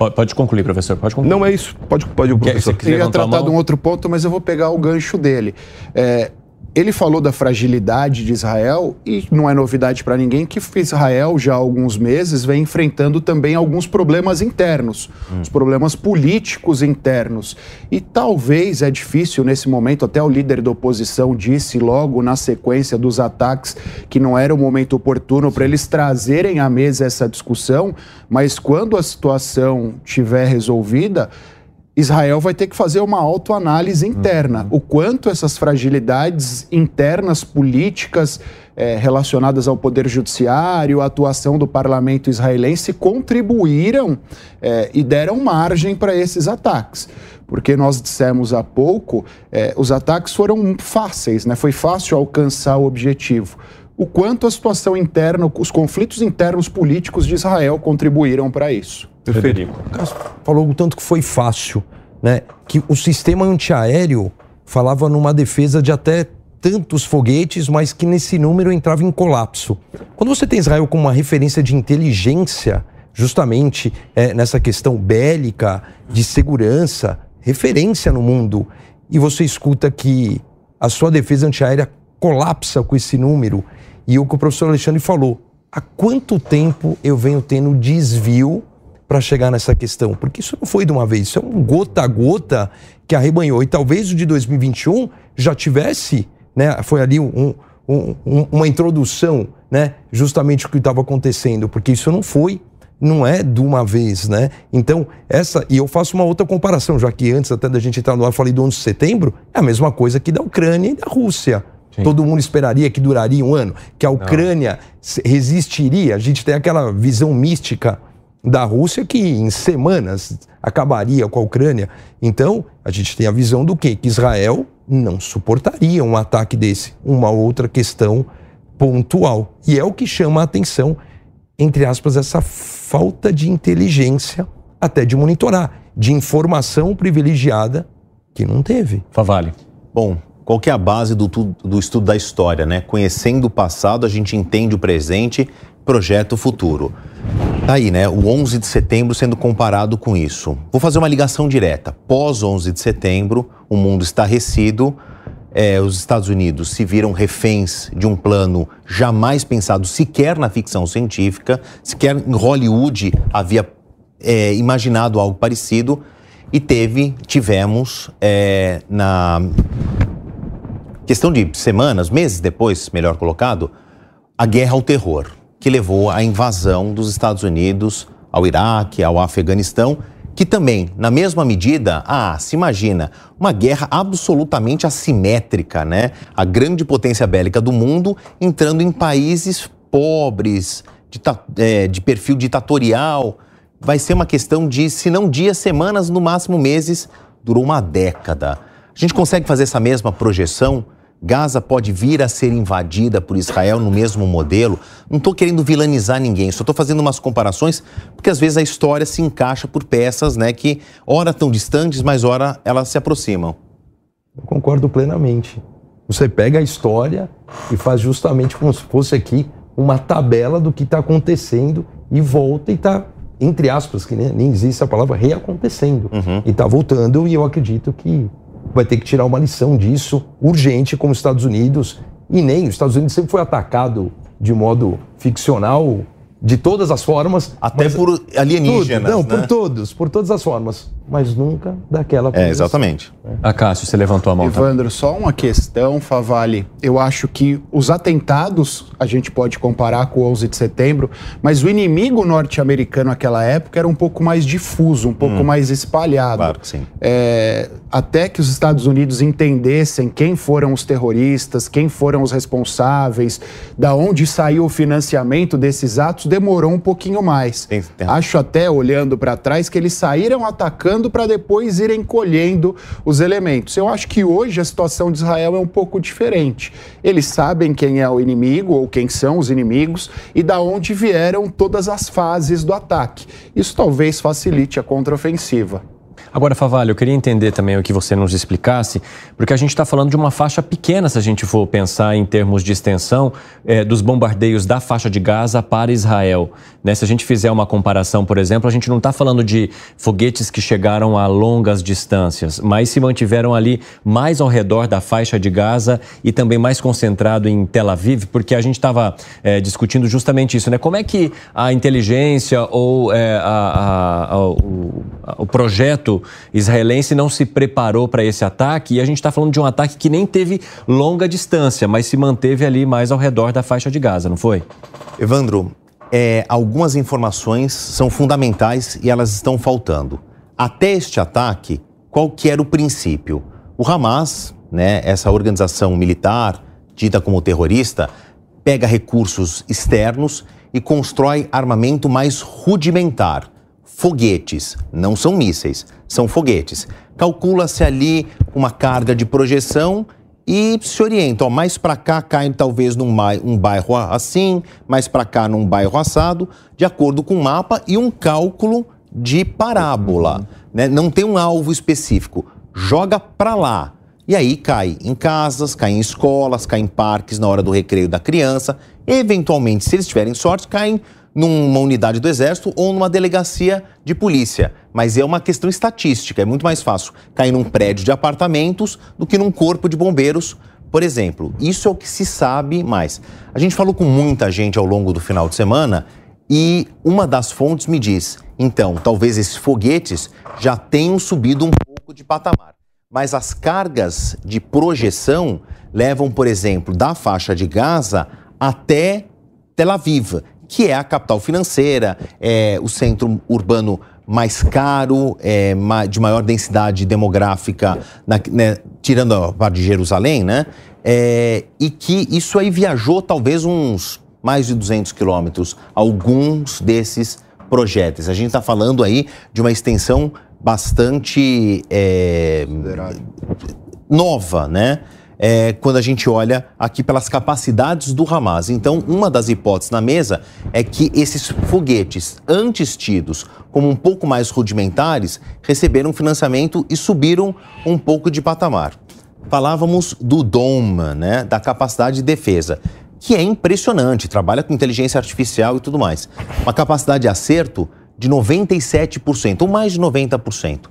ah, pode concluir, professor. Pode concluir. Não é isso. Pode, pode professor. Eu ia tratar de um outro ponto, mas eu vou pegar o gancho dele. É, ele falou da fragilidade de Israel e não é novidade para ninguém que Israel já há alguns meses vem enfrentando também alguns problemas internos, hum. os problemas políticos internos. E talvez é difícil nesse momento, até o líder da oposição disse logo na sequência dos ataques que não era o momento oportuno para eles trazerem à mesa essa discussão, mas quando a situação tiver resolvida, Israel vai ter que fazer uma autoanálise interna. Uhum. O quanto essas fragilidades internas políticas é, relacionadas ao poder judiciário, a atuação do parlamento israelense contribuíram é, e deram margem para esses ataques. Porque nós dissemos há pouco, é, os ataques foram fáceis, né? foi fácil alcançar o objetivo o quanto a situação interna, os conflitos internos políticos de Israel contribuíram para isso. Federico. Falou o tanto que foi fácil, né? Que o sistema antiaéreo falava numa defesa de até tantos foguetes, mas que nesse número entrava em colapso. Quando você tem Israel como uma referência de inteligência, justamente é, nessa questão bélica, de segurança, referência no mundo, e você escuta que a sua defesa antiaérea colapsa com esse número, e o que o professor Alexandre falou, há quanto tempo eu venho tendo desvio para chegar nessa questão? Porque isso não foi de uma vez, isso é um gota a gota que arrebanhou. E talvez o de 2021 já tivesse, né? Foi ali um, um, um, uma introdução, né? Justamente o que estava acontecendo, porque isso não foi não é de uma vez, né? Então, essa. E eu faço uma outra comparação, já que antes até da gente entrar no ar, eu falei do 11 de setembro, é a mesma coisa que da Ucrânia e da Rússia. Sim. Todo mundo esperaria que duraria um ano, que a Ucrânia não. resistiria. A gente tem aquela visão mística da Rússia que em semanas acabaria com a Ucrânia. Então, a gente tem a visão do quê? Que Israel não suportaria um ataque desse. Uma outra questão pontual. E é o que chama a atenção, entre aspas, essa falta de inteligência, até de monitorar, de informação privilegiada que não teve. Favale. Bom, qual que é a base do, do estudo da história, né? Conhecendo o passado, a gente entende o presente, projeta o futuro. Tá aí, né? O 11 de setembro sendo comparado com isso. Vou fazer uma ligação direta. Pós 11 de setembro, o mundo estarrecido, é, os Estados Unidos se viram reféns de um plano jamais pensado sequer na ficção científica, sequer em Hollywood havia é, imaginado algo parecido e teve, tivemos é, na questão de semanas, meses depois, melhor colocado, a guerra ao terror, que levou à invasão dos Estados Unidos ao Iraque, ao Afeganistão, que também, na mesma medida, ah, se imagina, uma guerra absolutamente assimétrica, né? A grande potência bélica do mundo entrando em países pobres, de, é, de perfil ditatorial. Vai ser uma questão de, se não dias, semanas, no máximo meses, durou uma década. A gente consegue fazer essa mesma projeção? Gaza pode vir a ser invadida por Israel no mesmo modelo? Não estou querendo vilanizar ninguém, só estou fazendo umas comparações, porque às vezes a história se encaixa por peças, né, que ora estão distantes, mas ora elas se aproximam. Eu concordo plenamente. Você pega a história e faz justamente como se fosse aqui uma tabela do que está acontecendo e volta e está, entre aspas, que nem, nem existe a palavra, reacontecendo. Uhum. E está voltando, e eu acredito que vai ter que tirar uma lição disso, urgente, como os Estados Unidos, e nem os Estados Unidos sempre foi atacado de modo ficcional de todas as formas. Até por alienígenas. Tudo, não, né? por todos, por todas as formas. Mas nunca daquela É, exatamente. Acácio, você levantou a mão. tá? Evandro, só uma questão, Favale. Eu acho que os atentados a gente pode comparar com o 11 de setembro, mas o inimigo norte-americano naquela época era um pouco mais difuso, um pouco mais espalhado. Claro que sim. É, até que os Estados Unidos entendessem quem foram os terroristas, quem foram os responsáveis, da onde saiu o financiamento desses atos, demorou um pouquinho mais. Tem- tem- Acho até, olhando para trás, que eles saíram atacando para depois irem colhendo os elementos. Eu acho que hoje a situação de Israel é um pouco diferente. Eles sabem quem é o inimigo ou quem são os inimigos e da onde vieram todas as fases do ataque. Isso talvez facilite a contraofensiva. Agora, Favalho, eu queria entender também o que você nos explicasse, porque a gente está falando de uma faixa pequena, se a gente for pensar em termos de extensão eh, dos bombardeios da faixa de Gaza para Israel. Né? Se a gente fizer uma comparação, por exemplo, a gente não está falando de foguetes que chegaram a longas distâncias, mas se mantiveram ali mais ao redor da faixa de Gaza e também mais concentrado em Tel Aviv, porque a gente estava discutindo justamente isso, né? Como é que a inteligência ou eh, a- a- a- o, o projeto israelense não se preparou para esse ataque? E a gente está falando de um ataque que nem teve longa distância, mas se manteve ali mais ao redor da faixa de Gaza, não foi? Evandro, é, algumas informações são fundamentais e elas estão faltando. Até este ataque, qual que era o princípio? O Hamas, né, essa organização militar dita como terrorista, pega recursos externos e constrói armamento mais rudimentar. Foguetes, não são mísseis, são foguetes. Calcula-se ali uma carga de projeção e se orienta. Ó, mais para cá cai talvez num um bairro assim, mais para cá num bairro assado, de acordo com o mapa e um cálculo de parábola. Né? Não tem um alvo específico. Joga para lá. E aí cai em casas, cai em escolas, cai em parques na hora do recreio da criança. Eventualmente, se eles tiverem sorte, caem numa unidade do exército ou numa delegacia de polícia. Mas é uma questão estatística, é muito mais fácil cair num prédio de apartamentos do que num corpo de bombeiros, por exemplo. Isso é o que se sabe mais. A gente falou com muita gente ao longo do final de semana e uma das fontes me diz: então, talvez esses foguetes já tenham subido um pouco de patamar. Mas as cargas de projeção levam, por exemplo, da faixa de Gaza até Tel Aviv, que é a capital financeira, é o centro urbano mais caro, é, de maior densidade demográfica, na- né, tirando a parte de Jerusalém, né? É, e que isso aí viajou talvez uns mais de 200 quilômetros, alguns desses projetos. A gente está falando aí de uma extensão bastante é, nova, né? É, quando a gente olha aqui pelas capacidades do Hamas. Então, uma das hipóteses na mesa é que esses foguetes, antes tidos como um pouco mais rudimentares, receberam financiamento e subiram um pouco de patamar. Falávamos do DOM, né, da capacidade de defesa, que é impressionante, trabalha com inteligência artificial e tudo mais. Uma capacidade de acerto de 97%, ou mais de 90%.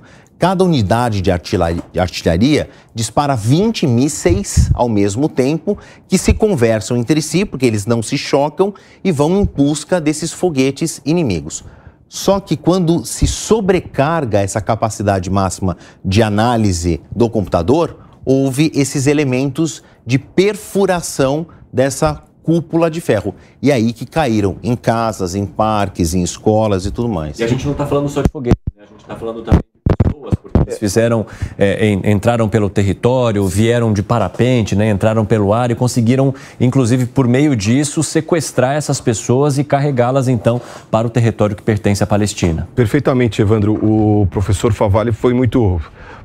Cada unidade de artilharia, dispara 20 mísseis ao mesmo tempo, que se conversam entre si, porque eles não se chocam e vão em busca desses foguetes inimigos. Só que quando se sobrecarga essa capacidade máxima de análise do computador, houve esses elementos de perfuração dessa cúpula de ferro. E aí que caíram em casas, em parques, em escolas e tudo mais. E a gente não está falando só de foguete, né? a gente está falando também pessoas, porque eles fizeram, é, en- entraram pelo território, vieram de parapente, né? entraram pelo ar e conseguiram, inclusive por meio disso, sequestrar essas pessoas e carregá-las então para o território que pertence à Palestina. Perfeitamente, Evandro. O professor Favalli foi muito,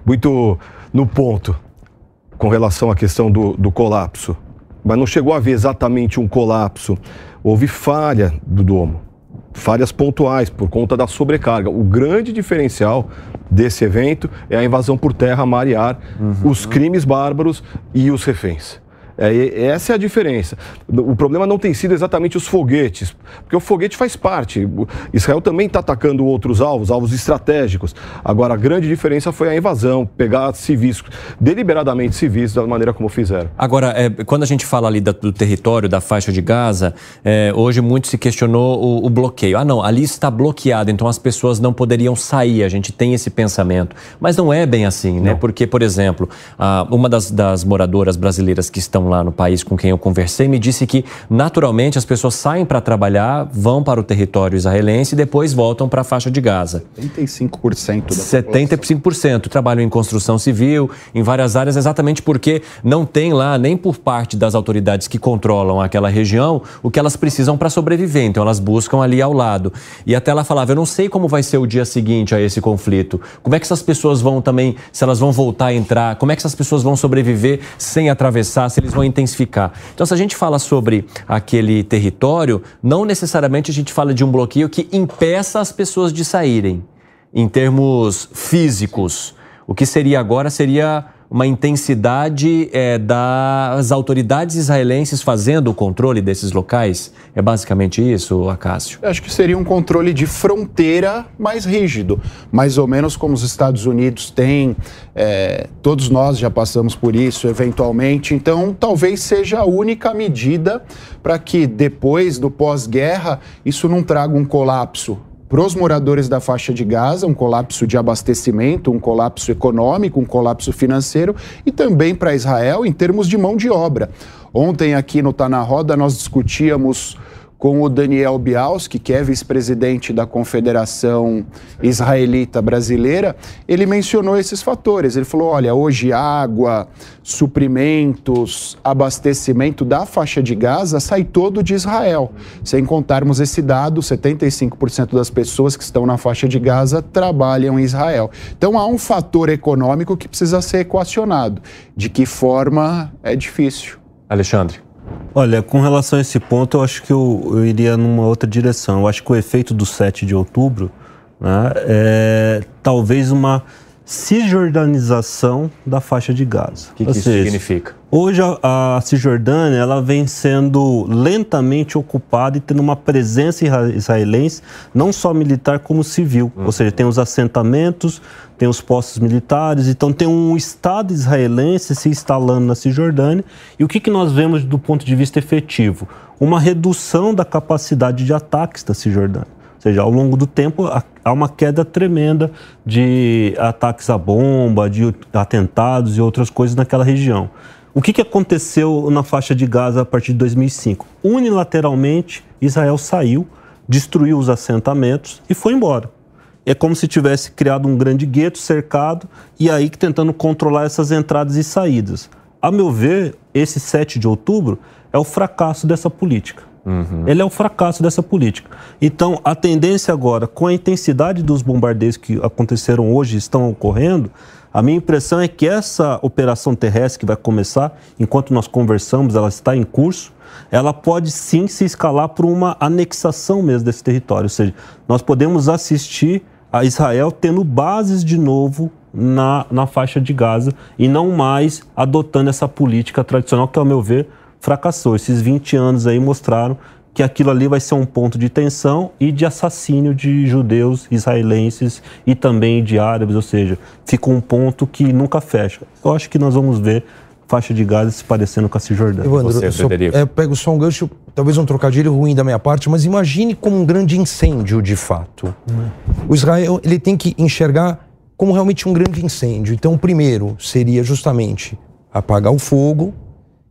muito no ponto com relação à questão do, do colapso. Mas não chegou a haver exatamente um colapso. Houve falha do domo. Falhas pontuais por conta da sobrecarga. O grande diferencial desse evento é a invasão por terra, mar e ar, os crimes bárbaros e os reféns. É, essa é a diferença. O problema não tem sido exatamente os foguetes, porque o foguete faz parte. Israel também está atacando outros alvos, alvos estratégicos. Agora, a grande diferença foi a invasão, pegar civis, deliberadamente civis, da maneira como fizeram. Agora, é, quando a gente fala ali da, do território, da faixa de Gaza, é, hoje muito se questionou o, o bloqueio. Ah, não, ali está bloqueado, então as pessoas não poderiam sair. A gente tem esse pensamento. Mas não é bem assim, né? Porque, por exemplo, uma das, das moradoras brasileiras que estão lá no país com quem eu conversei me disse que, naturalmente, as pessoas saem para trabalhar, vão para o território israelense e depois voltam para a faixa de Gaza. 75% da 75% trabalham em construção civil, em várias áreas, exatamente porque não tem lá, nem por parte das autoridades que controlam aquela região, o que elas precisam para sobreviver. Então, elas buscam ali ao lado. E até ela falava: Eu não sei como vai ser o dia seguinte a esse conflito. Como é que essas pessoas vão também, se elas vão voltar a entrar, como é que essas pessoas vão sobreviver sem atravessar, se eles vão intensificar. Então, se a gente fala sobre aquele território, não necessariamente a gente fala de um bloqueio que impeça as pessoas de saírem, em termos físicos. O que seria agora seria uma intensidade é, das autoridades israelenses fazendo o controle desses locais? É basicamente isso, Acácio? Eu acho que seria um controle de fronteira mais rígido, mais ou menos como os Estados Unidos têm. É, todos nós já passamos por isso, eventualmente. Então, talvez seja a única medida para que depois do pós-guerra isso não traga um colapso para os moradores da faixa de Gaza, um colapso de abastecimento, um colapso econômico, um colapso financeiro e também para Israel em termos de mão de obra. Ontem aqui no Tá na Roda nós discutíamos com o Daniel Bialski, que é vice-presidente da Confederação Israelita Brasileira, ele mencionou esses fatores. Ele falou: olha, hoje água, suprimentos, abastecimento da faixa de Gaza sai todo de Israel. Sem contarmos esse dado, 75% das pessoas que estão na faixa de Gaza trabalham em Israel. Então há um fator econômico que precisa ser equacionado. De que forma é difícil. Alexandre. Olha, com relação a esse ponto, eu acho que eu, eu iria numa outra direção. Eu acho que o efeito do 7 de outubro né, é talvez uma cisjordanização da faixa de Gaza. O que, que isso seja, significa? Hoje a, a, Cisjordânia ela vem sendo lentamente ocupada e tendo uma presença israelense, não só militar como civil. Hum. Ou seja, tem os assentamentos, tem os postos militares, então tem um Estado israelense se instalando na Cisjordânia. E o que, que nós vemos do ponto de vista efetivo? Uma redução da capacidade de ataques da Cisjordânia. Seja, ao longo do tempo há uma queda tremenda de ataques à bomba, de atentados e outras coisas naquela região. O que, que aconteceu na faixa de Gaza a partir de 2005? Unilateralmente, Israel saiu, destruiu os assentamentos e foi embora. É como se tivesse criado um grande gueto cercado e aí tentando controlar essas entradas e saídas. A meu ver, esse 7 de outubro é o fracasso dessa política. Uhum. Ele é o fracasso dessa política. Então, a tendência agora, com a intensidade dos bombardeios que aconteceram hoje estão ocorrendo, a minha impressão é que essa operação terrestre que vai começar, enquanto nós conversamos, ela está em curso, ela pode sim se escalar para uma anexação mesmo desse território. Ou seja, nós podemos assistir a Israel tendo bases de novo na, na faixa de Gaza e não mais adotando essa política tradicional que, ao meu ver, fracassou. Esses 20 anos aí mostraram que aquilo ali vai ser um ponto de tensão e de assassínio de judeus israelenses e também de árabes, ou seja, fica um ponto que nunca fecha. Eu acho que nós vamos ver faixa de Gaza se parecendo com a Cisjordânia. Evandro, Você, só, é, pego só um gancho, talvez um trocadilho ruim da minha parte, mas imagine como um grande incêndio de fato. Hum. O Israel ele tem que enxergar como realmente um grande incêndio. Então, o primeiro seria justamente apagar o fogo,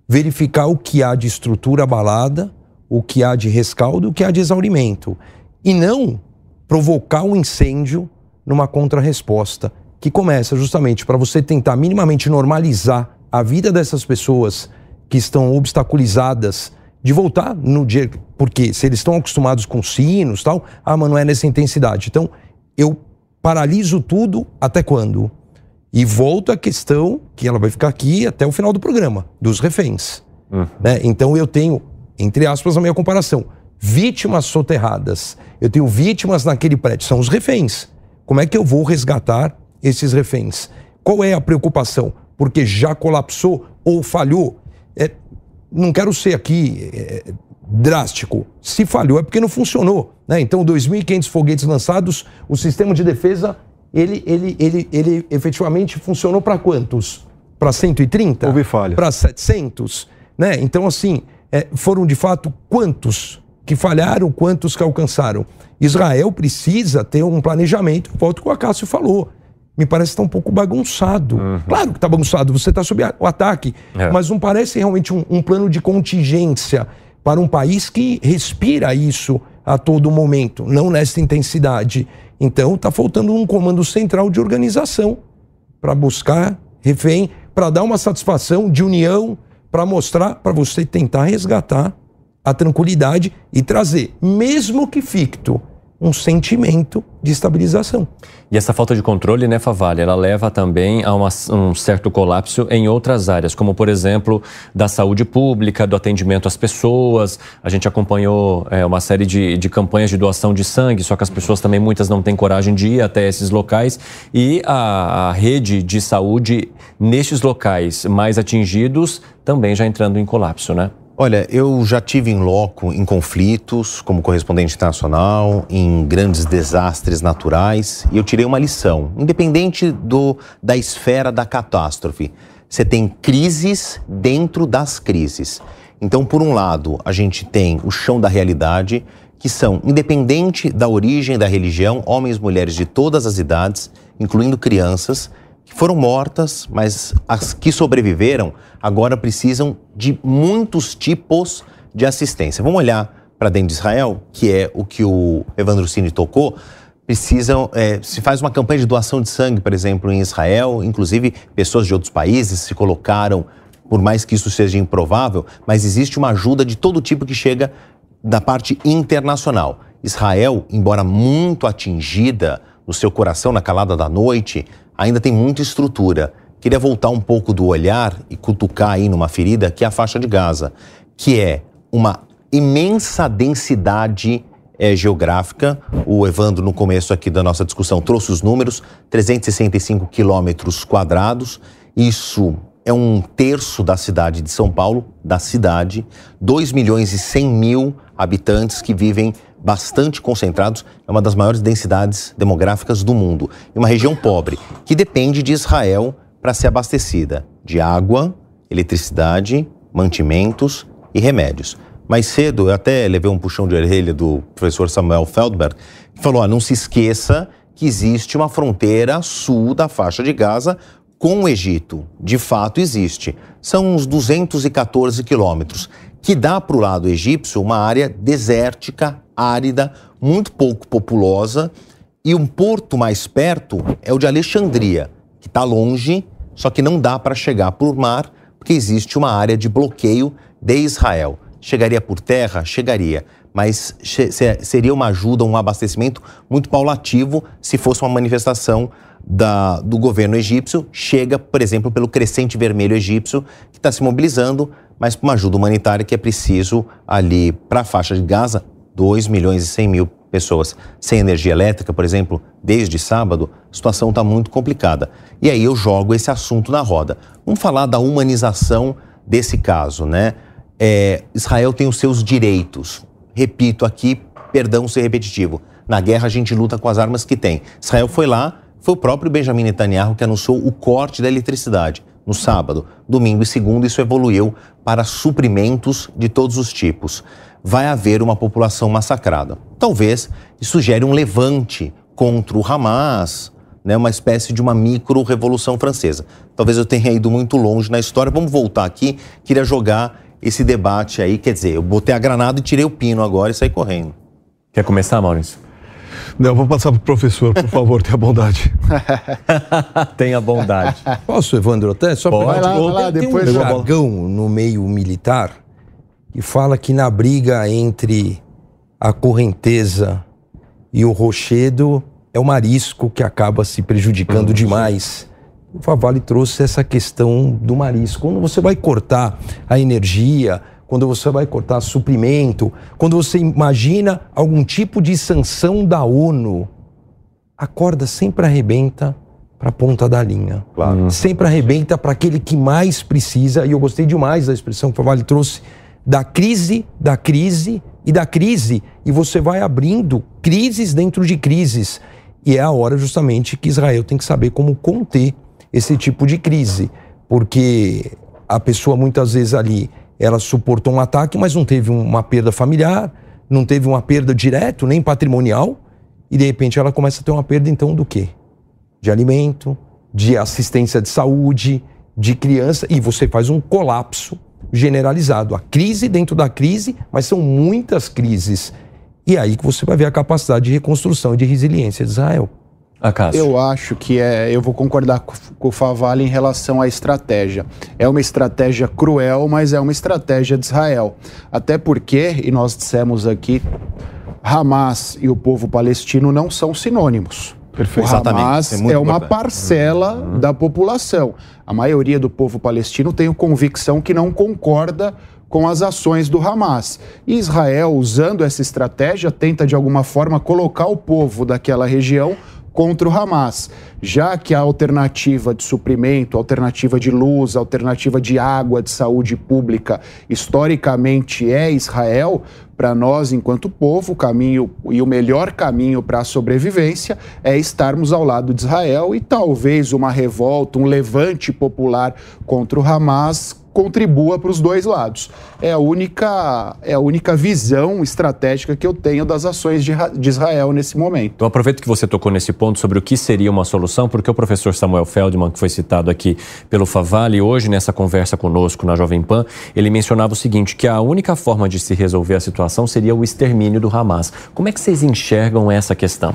verificar o que há de estrutura abalada, o que há de rescaldo, o que há de exaurimento. E não provocar um incêndio numa contrarresposta, que começa justamente para você tentar minimamente normalizar a vida dessas pessoas que estão obstaculizadas de voltar no dia. Porque se eles estão acostumados com sinos tal, ah, mas não é nessa intensidade. Então, eu paraliso tudo até quando? E volto à questão, que ela vai ficar aqui até o final do programa, dos reféns. Uhum. Né? Então eu tenho, entre aspas, a minha comparação. Vítimas soterradas. Eu tenho vítimas naquele prédio, são os reféns. Como é que eu vou resgatar esses reféns? Qual é a preocupação? Porque já colapsou ou falhou? É, não quero ser aqui é, drástico. Se falhou é porque não funcionou. Né? Então, 2.500 foguetes lançados, o sistema de defesa, ele, ele, ele, ele efetivamente funcionou para quantos? Para 130? Houve falha. Para 700? Né? Então, assim, é, foram de fato quantos que falharam, quantos que alcançaram? Israel precisa ter um planejamento, volto com o Acácio falou. Me parece que está um pouco bagunçado. Uhum. Claro que está bagunçado, você está sob o ataque, é. mas não parece realmente um, um plano de contingência para um país que respira isso a todo momento, não nessa intensidade. Então está faltando um comando central de organização para buscar refém, para dar uma satisfação de união, para mostrar, para você tentar resgatar a tranquilidade e trazer, mesmo que ficto, um sentimento de estabilização. E essa falta de controle, né, Favalha, ela leva também a uma, um certo colapso em outras áreas, como, por exemplo, da saúde pública, do atendimento às pessoas. A gente acompanhou é, uma série de, de campanhas de doação de sangue, só que as pessoas também, muitas não têm coragem de ir até esses locais. E a, a rede de saúde nestes locais mais atingidos também já entrando em colapso, né? Olha, eu já tive em loco em conflitos, como correspondente internacional, em grandes desastres naturais, e eu tirei uma lição. Independente do, da esfera da catástrofe, você tem crises dentro das crises. Então, por um lado, a gente tem o chão da realidade, que são, independente da origem da religião, homens e mulheres de todas as idades, incluindo crianças, que foram mortas, mas as que sobreviveram agora precisam de muitos tipos de assistência. Vamos olhar para dentro de Israel, que é o que o Evandro Cini tocou. Precisam, é, se faz uma campanha de doação de sangue, por exemplo, em Israel, inclusive pessoas de outros países se colocaram, por mais que isso seja improvável, mas existe uma ajuda de todo tipo que chega da parte internacional. Israel, embora muito atingida no seu coração na calada da noite, ainda tem muita estrutura. Queria voltar um pouco do olhar e cutucar aí numa ferida que é a faixa de Gaza, que é uma imensa densidade é, geográfica. O Evandro, no começo aqui da nossa discussão, trouxe os números: 365 quilômetros quadrados. Isso é um terço da cidade de São Paulo, da cidade, 2 milhões e 100 mil habitantes que vivem bastante concentrados, é uma das maiores densidades demográficas do mundo. E uma região pobre, que depende de Israel para ser abastecida de água, eletricidade, mantimentos e remédios. Mais cedo, eu até levei um puxão de orelha do professor Samuel Feldberg, que falou: ah, não se esqueça que existe uma fronteira sul da faixa de Gaza com o Egito. De fato, existe. São uns 214 quilômetros, que dá para o lado egípcio uma área desértica, árida, muito pouco populosa. E um porto mais perto é o de Alexandria, que está longe, só que não dá para chegar por mar, porque existe uma área de bloqueio de Israel. Chegaria por terra? Chegaria. Mas seria uma ajuda, um abastecimento muito paulativo se fosse uma manifestação da, do governo egípcio. Chega, por exemplo, pelo Crescente Vermelho Egípcio, que está se mobilizando, mas para uma ajuda humanitária que é preciso ali para a faixa de Gaza, 2 milhões e 100 mil pessoas sem energia elétrica, por exemplo, desde sábado, a situação está muito complicada. E aí eu jogo esse assunto na roda. Vamos falar da humanização desse caso, né? É, Israel tem os seus direitos. Repito aqui, perdão ser repetitivo. Na guerra a gente luta com as armas que tem. Israel foi lá, foi o próprio Benjamin Netanyahu que anunciou o corte da eletricidade no sábado, domingo e segundo. Isso evoluiu para suprimentos de todos os tipos vai haver uma população massacrada. Talvez isso gere um levante contra o Hamas, né, uma espécie de uma micro-revolução francesa. Talvez eu tenha ido muito longe na história. Vamos voltar aqui. Queria jogar esse debate aí. Quer dizer, eu botei a granada e tirei o pino agora e saí correndo. Quer começar, Maurício? Não, vou passar para o professor, por favor, tenha bondade. [LAUGHS] tenha bondade. Posso, Evandro, até? Só para Vai lá, vai lá, tem depois um jargão no meio militar e fala que na briga entre a correnteza e o rochedo é o marisco que acaba se prejudicando uhum. demais. O Favale trouxe essa questão do marisco. Quando você vai cortar a energia, quando você vai cortar suprimento, quando você imagina algum tipo de sanção da ONU, a corda sempre arrebenta para a ponta da linha. Claro. Sempre arrebenta para aquele que mais precisa. E eu gostei demais da expressão que o Vale trouxe da crise, da crise e da crise. E você vai abrindo crises dentro de crises. E é a hora justamente que Israel tem que saber como conter esse tipo de crise. Porque a pessoa muitas vezes ali, ela suportou um ataque, mas não teve uma perda familiar, não teve uma perda direto, nem patrimonial. E de repente ela começa a ter uma perda então do quê? de alimento, de assistência de saúde, de criança, e você faz um colapso generalizado. A crise dentro da crise, mas são muitas crises. E é aí que você vai ver a capacidade de reconstrução e de resiliência de Israel. Eu acho que é. Eu vou concordar com o Favale em relação à estratégia. É uma estratégia cruel, mas é uma estratégia de Israel. Até porque, e nós dissemos aqui, Hamas e o povo palestino não são sinônimos. Perfeito. O Hamas é, é, uma parcela uhum. da população. A maioria do povo palestino tem a convicção que não concorda com as ações do Hamas. E Israel, usando essa estratégia, tenta de alguma forma colocar o povo daquela região contra o Hamas, já que a alternativa de suprimento, alternativa de luz, alternativa de água, de saúde pública, historicamente é Israel, para nós, enquanto povo, o caminho e o melhor caminho para a sobrevivência é estarmos ao lado de Israel e talvez uma revolta, um levante popular contra o Hamas contribua para os dois lados. É a única, é a única visão estratégica que eu tenho das ações de, de Israel nesse momento. Então, aproveito que você tocou nesse ponto sobre o que seria uma solução, porque o professor Samuel Feldman, que foi citado aqui pelo Favale, hoje nessa conversa conosco na Jovem Pan, ele mencionava o seguinte, que a única forma de se resolver a situação seria o extermínio do Hamas. Como é que vocês enxergam essa questão?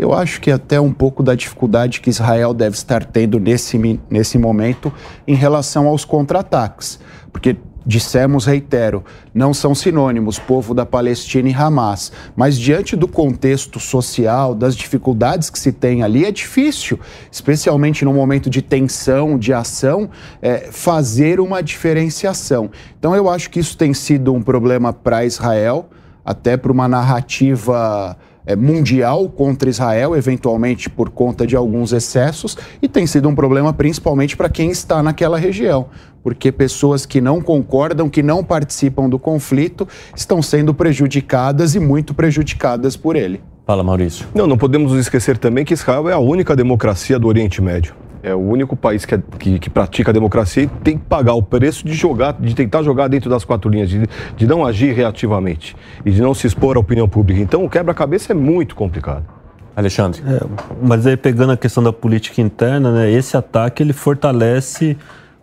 Eu acho que até um pouco da dificuldade que Israel deve estar tendo nesse, nesse momento em relação aos contra-ataques. Porque dissemos, reitero, não são sinônimos povo da Palestina e Hamas, mas diante do contexto social, das dificuldades que se tem ali, é difícil, especialmente no momento de tensão, de ação, é, fazer uma diferenciação. Então eu acho que isso tem sido um problema para Israel, até para uma narrativa mundial contra Israel, eventualmente por conta de alguns excessos, e tem sido um problema principalmente para quem está naquela região, porque pessoas que não concordam, que não participam do conflito, estão sendo prejudicadas e muito prejudicadas por ele. Fala, Maurício. Não, não podemos esquecer também que Israel é a única democracia do Oriente Médio é o único país que, é, que, que, pratica a democracia e tem que pagar o preço de jogar, de tentar jogar dentro das quatro linhas, de, de não agir reativamente e de não se expor à opinião pública. Então, o quebra-cabeça é muito complicado. Alexandre. É, mas aí pegando a questão da política interna, né, esse ataque ele fortalece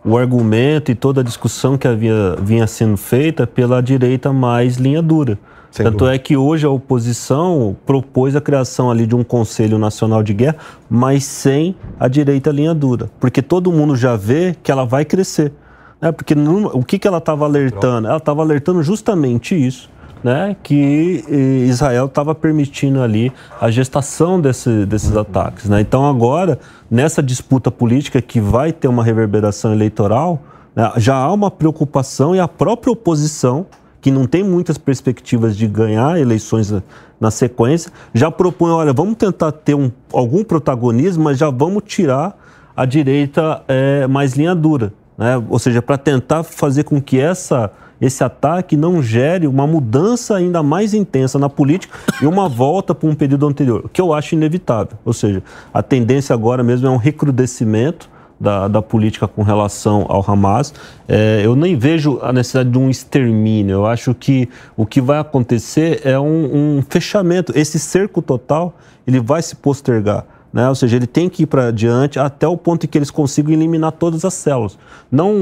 o argumento e toda a discussão que havia vinha sendo feita pela direita mais linha dura. Sem Tanto dúvida. é que hoje a oposição propôs a criação ali de um Conselho Nacional de Guerra, mas sem a direita linha dura, porque todo mundo já vê que ela vai crescer. Né? Porque o que, que ela estava alertando? Ela estava alertando justamente isso. Né, que eh, Israel estava permitindo ali a gestação desse, desses ataques. Né? Então, agora, nessa disputa política que vai ter uma reverberação eleitoral, né, já há uma preocupação e a própria oposição que não tem muitas perspectivas de ganhar eleições na sequência, já propõe, olha, vamos tentar ter um, algum protagonismo, mas já vamos tirar a direita é, mais linha dura. Né? Ou seja, para tentar fazer com que essa, esse ataque não gere uma mudança ainda mais intensa na política e uma volta para um período anterior, que eu acho inevitável. Ou seja, a tendência agora mesmo é um recrudescimento da, da política com relação ao Hamas. É, eu nem vejo a necessidade de um extermínio. Eu acho que o que vai acontecer é um, um fechamento. Esse cerco total ele vai se postergar. Né? Ou seja, ele tem que ir para adiante até o ponto em que eles consigam eliminar todas as células. Não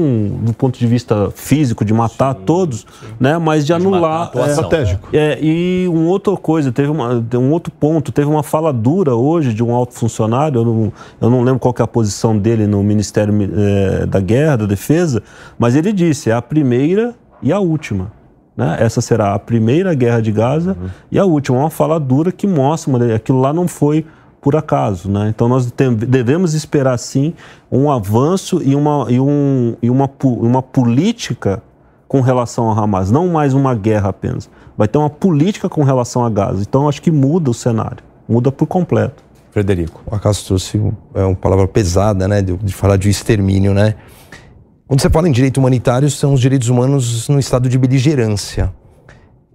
do ponto de vista físico, de matar sim, todos, sim. Né? mas de, de anular. É, estratégico. É, e uma outra coisa, teve uma, um outro ponto, teve uma fala dura hoje de um alto funcionário, eu não, eu não lembro qual é a posição dele no Ministério é, da Guerra, da Defesa, mas ele disse, é a primeira e a última. Né? Essa será a primeira guerra de Gaza uhum. e a última. Uma fala dura que mostra, aquilo lá não foi por acaso. Né? Então nós devemos esperar sim um avanço e uma, e um, e uma, uma política com relação ao Hamas, não mais uma guerra apenas. Vai ter uma política com relação a Gaza. Então acho que muda o cenário, muda por completo. Frederico. O acaso trouxe é uma palavra pesada, né, de, de falar de extermínio, né? Quando você fala em direito humanitário, são os direitos humanos no estado de beligerância,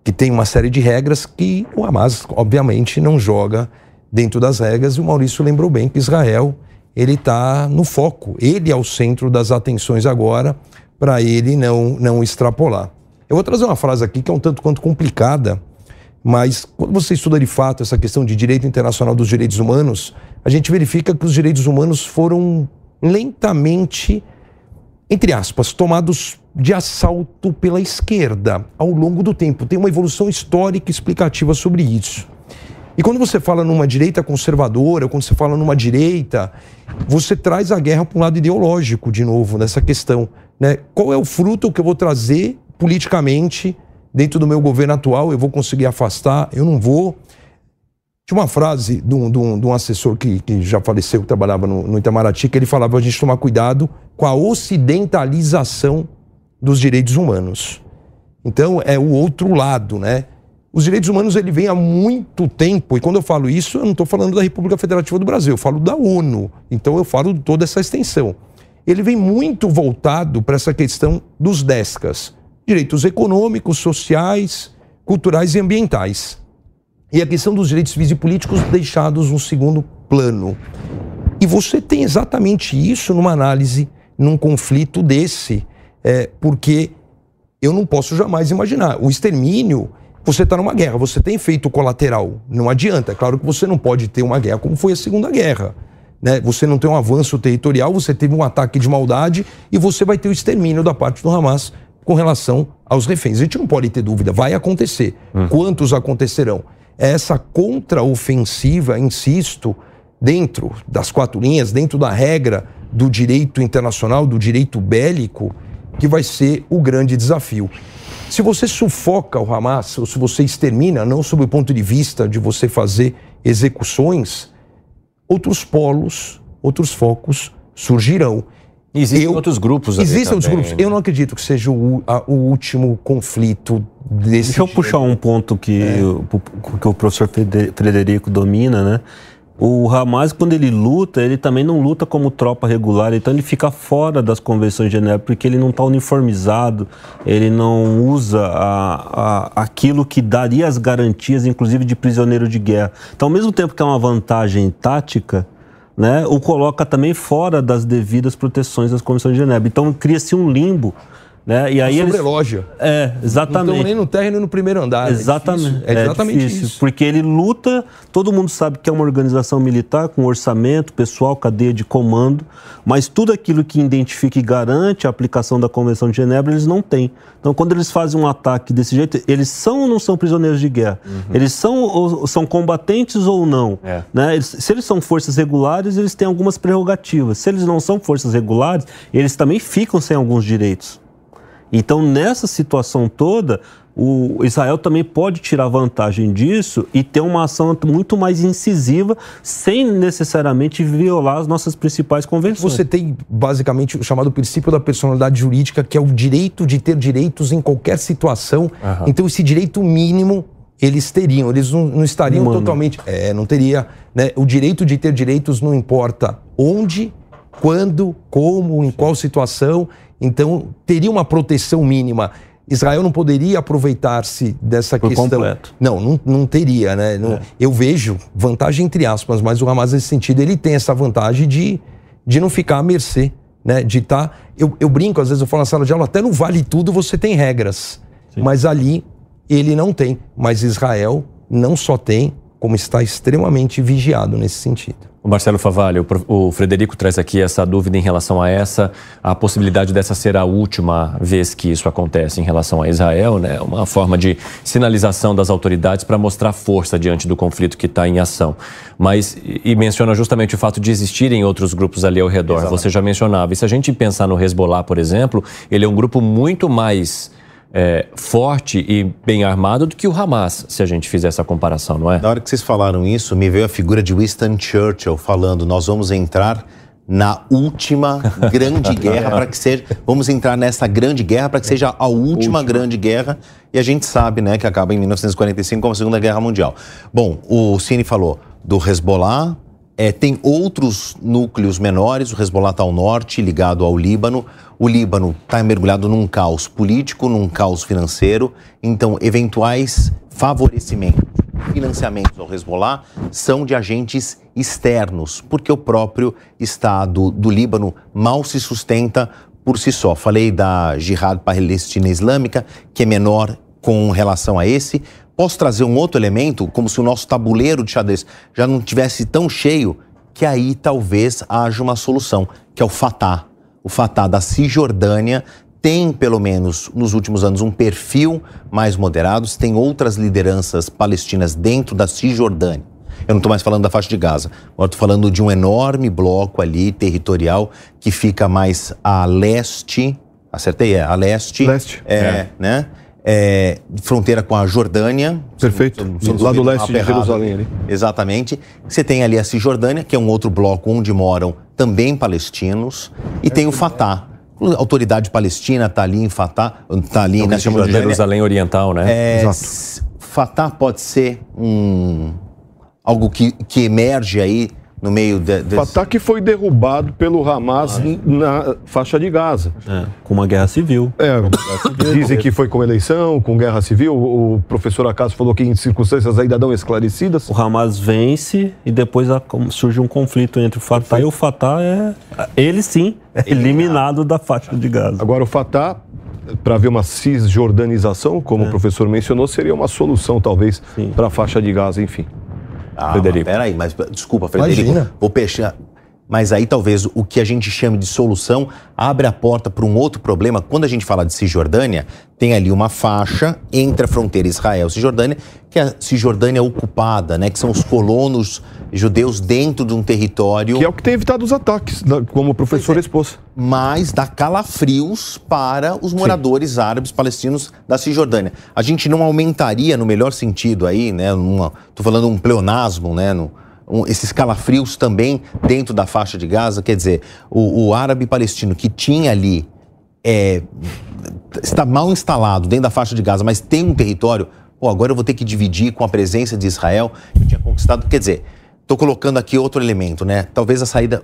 que tem uma série de regras que o Hamas, obviamente, não joga dentro das regras. E o Maurício lembrou bem que Israel ele está no foco, ele é o centro das atenções agora, para ele não, não extrapolar. Eu vou trazer uma frase aqui que é um tanto quanto complicada, mas quando você estuda de fato essa questão de direito internacional dos direitos humanos, a gente verifica que os direitos humanos foram lentamente entre aspas, tomados de assalto pela esquerda ao longo do tempo. Tem uma evolução histórica explicativa sobre isso. E quando você fala numa direita conservadora, quando você fala numa direita, você traz a guerra para um lado ideológico de novo nessa questão. Né? Qual é o fruto que eu vou trazer politicamente dentro do meu governo atual? Eu vou conseguir afastar? Eu não vou? Tinha uma frase de um, de um, de um assessor que, que, já faleceu, que trabalhava no, no Itamaraty, que ele falava a gente tomar cuidado com a ocidentalização dos direitos humanos. Então, é o outro lado, né? Os direitos humanos ele vem há muito tempo, e quando eu falo isso, eu não estou falando da República Federativa do Brasil, eu falo da ONU. Então, eu falo de toda essa extensão. Ele vem muito voltado para essa questão dos DESCAS direitos econômicos, sociais, culturais e ambientais e a questão dos direitos civis e políticos deixados no segundo plano. E você tem exatamente isso numa análise, num conflito desse, é, porque eu não posso jamais imaginar. O extermínio, você está numa guerra, você tem efeito colateral, não adianta. É claro que você não pode ter uma guerra como foi a Segunda Guerra. Né? Você não tem um avanço territorial, você teve um ataque de maldade e você vai ter o extermínio da parte do Hamas com relação aos reféns. A gente não pode ter dúvida, vai acontecer. Hum. Quantos acontecerão? essa contraofensiva, insisto, dentro das quatro linhas, dentro da regra do direito internacional, do direito bélico, que vai ser o grande desafio. Se você sufoca o Hamas, ou se você extermina, não sob o ponto de vista de você fazer execuções, outros polos, outros focos surgirão. Existem eu, outros grupos Existem outros grupos. Né? Eu não acredito que seja o, a, o último conflito desse Deixa eu puxar um ponto que, é. o, que o professor Frederico domina, né? O Hamas, quando ele luta, ele também não luta como tropa regular, então ele fica fora das convenções de Genebra, porque ele não está uniformizado, ele não usa a, a, aquilo que daria as garantias, inclusive de prisioneiro de guerra. Então, ao mesmo tempo que é uma vantagem tática, né, o coloca também fora das devidas proteções das comissões de Genebra. Então cria-se um limbo. Né? E aí eles... loja. É, exatamente. Não estão nem no terra nem no primeiro andar. É exatamente. É, é exatamente difícil, isso. Porque ele luta, todo mundo sabe que é uma organização militar com orçamento, pessoal, cadeia de comando, mas tudo aquilo que identifica e garante a aplicação da Convenção de Genebra, eles não têm. Então, quando eles fazem um ataque desse jeito, eles são ou não são prisioneiros de guerra? Uhum. Eles são, ou, são combatentes ou não? É. Né? Eles, se eles são forças regulares, eles têm algumas prerrogativas. Se eles não são forças regulares, eles também ficam sem alguns direitos. Então, nessa situação toda, o Israel também pode tirar vantagem disso e ter uma ação muito mais incisiva, sem necessariamente violar as nossas principais convenções. Você tem basicamente o chamado princípio da personalidade jurídica, que é o direito de ter direitos em qualquer situação. Uhum. Então, esse direito mínimo eles teriam, eles não, não estariam Humano. totalmente. É, não teria. Né? O direito de ter direitos não importa onde, quando, como, em qual situação. Então, teria uma proteção mínima. Israel não poderia aproveitar-se dessa Por questão. Completo. Não, não, não teria, né? Não, é. Eu vejo vantagem entre aspas, mas o Hamas nesse sentido ele tem essa vantagem de, de não ficar à mercê, né? De estar. Tá, eu, eu brinco, às vezes eu falo na sala de aula, até no Vale Tudo você tem regras, Sim. mas ali ele não tem. Mas Israel não só tem, como está extremamente vigiado nesse sentido. O Marcelo Favalho, o Frederico traz aqui essa dúvida em relação a essa, a possibilidade dessa ser a última vez que isso acontece em relação a Israel, né? Uma forma de sinalização das autoridades para mostrar força diante do conflito que está em ação. Mas, e menciona justamente o fato de existirem outros grupos ali ao redor. Exatamente. Você já mencionava. E se a gente pensar no Hezbollah, por exemplo, ele é um grupo muito mais é, forte e bem armado do que o Hamas, se a gente fizer essa comparação, não é? Na hora que vocês falaram isso, me veio a figura de Winston Churchill falando: nós vamos entrar na última [LAUGHS] grande guerra para que seja. Vamos entrar nessa grande guerra para que seja a última, última, grande guerra. E a gente sabe, né, que acaba em 1945 com a Segunda Guerra Mundial. Bom, o Cine falou do Hezbollah, É, tem outros núcleos menores, o Hezbollah está ao norte, ligado ao Líbano. O Líbano está mergulhado num caos político, num caos financeiro. Então, eventuais favorecimentos, financiamentos ao Hezbollah são de agentes externos, porque o próprio Estado do Líbano mal se sustenta por si só. Falei da Jihad Palestina Islâmica, que é menor com relação a esse, Posso trazer um outro elemento, como se o nosso tabuleiro de xadrez já não tivesse tão cheio, que aí talvez haja uma solução, que é o Fatah. O Fatah da Cisjordânia tem, pelo menos nos últimos anos, um perfil mais moderado, tem outras lideranças palestinas dentro da Cisjordânia. Eu não estou mais falando da faixa de Gaza, agora estou falando de um enorme bloco ali territorial que fica mais a leste, acertei, é, a leste. Leste. É, é. né? É, fronteira com a Jordânia. Perfeito. Lá do leste de Jerusalém ali. Exatamente. Você tem ali a Cisjordânia, que é um outro bloco onde moram também palestinos, e tem o Fatah. A autoridade palestina está ali em Fatah, está ali é na Cisjordânia. de Jerusalém Oriental, né? É, Exato. Fatah pode ser um algo que, que emerge aí no meio de, desse... O ataque foi derrubado pelo Hamas ah, na faixa de Gaza. É, com uma guerra civil. É, dizem que foi com eleição, com guerra civil. O professor Acaso falou que em circunstâncias ainda não esclarecidas. O Hamas vence e depois surge um conflito entre o Fatah e o Fatah é, ele sim, é [LAUGHS] eliminado da faixa de Gaza. Agora o Fatah para ver uma cisjordanização, como é. o professor mencionou, seria uma solução, talvez, para a faixa de Gaza, enfim. Ah, Frederico. Peraí, mas desculpa, Frederico. Imagina. Vou peixar. Mas aí talvez o que a gente chama de solução abre a porta para um outro problema. Quando a gente fala de Cisjordânia, tem ali uma faixa entre a fronteira Israel e Cisjordânia, que é a Cisjordânia ocupada, né? Que são os colonos judeus dentro de um território. Que é o que tem evitado os ataques, como o professor é. expôs. Mas dá calafrios para os moradores Sim. árabes palestinos da Cisjordânia. A gente não aumentaria, no melhor sentido aí, né? Estou falando um pleonasmo, né? No, um, esses calafrios também dentro da faixa de Gaza. Quer dizer, o, o árabe palestino que tinha ali, é, está mal instalado dentro da faixa de Gaza, mas tem um território, pô, agora eu vou ter que dividir com a presença de Israel, que tinha conquistado. Quer dizer, estou colocando aqui outro elemento, né? Talvez a saída.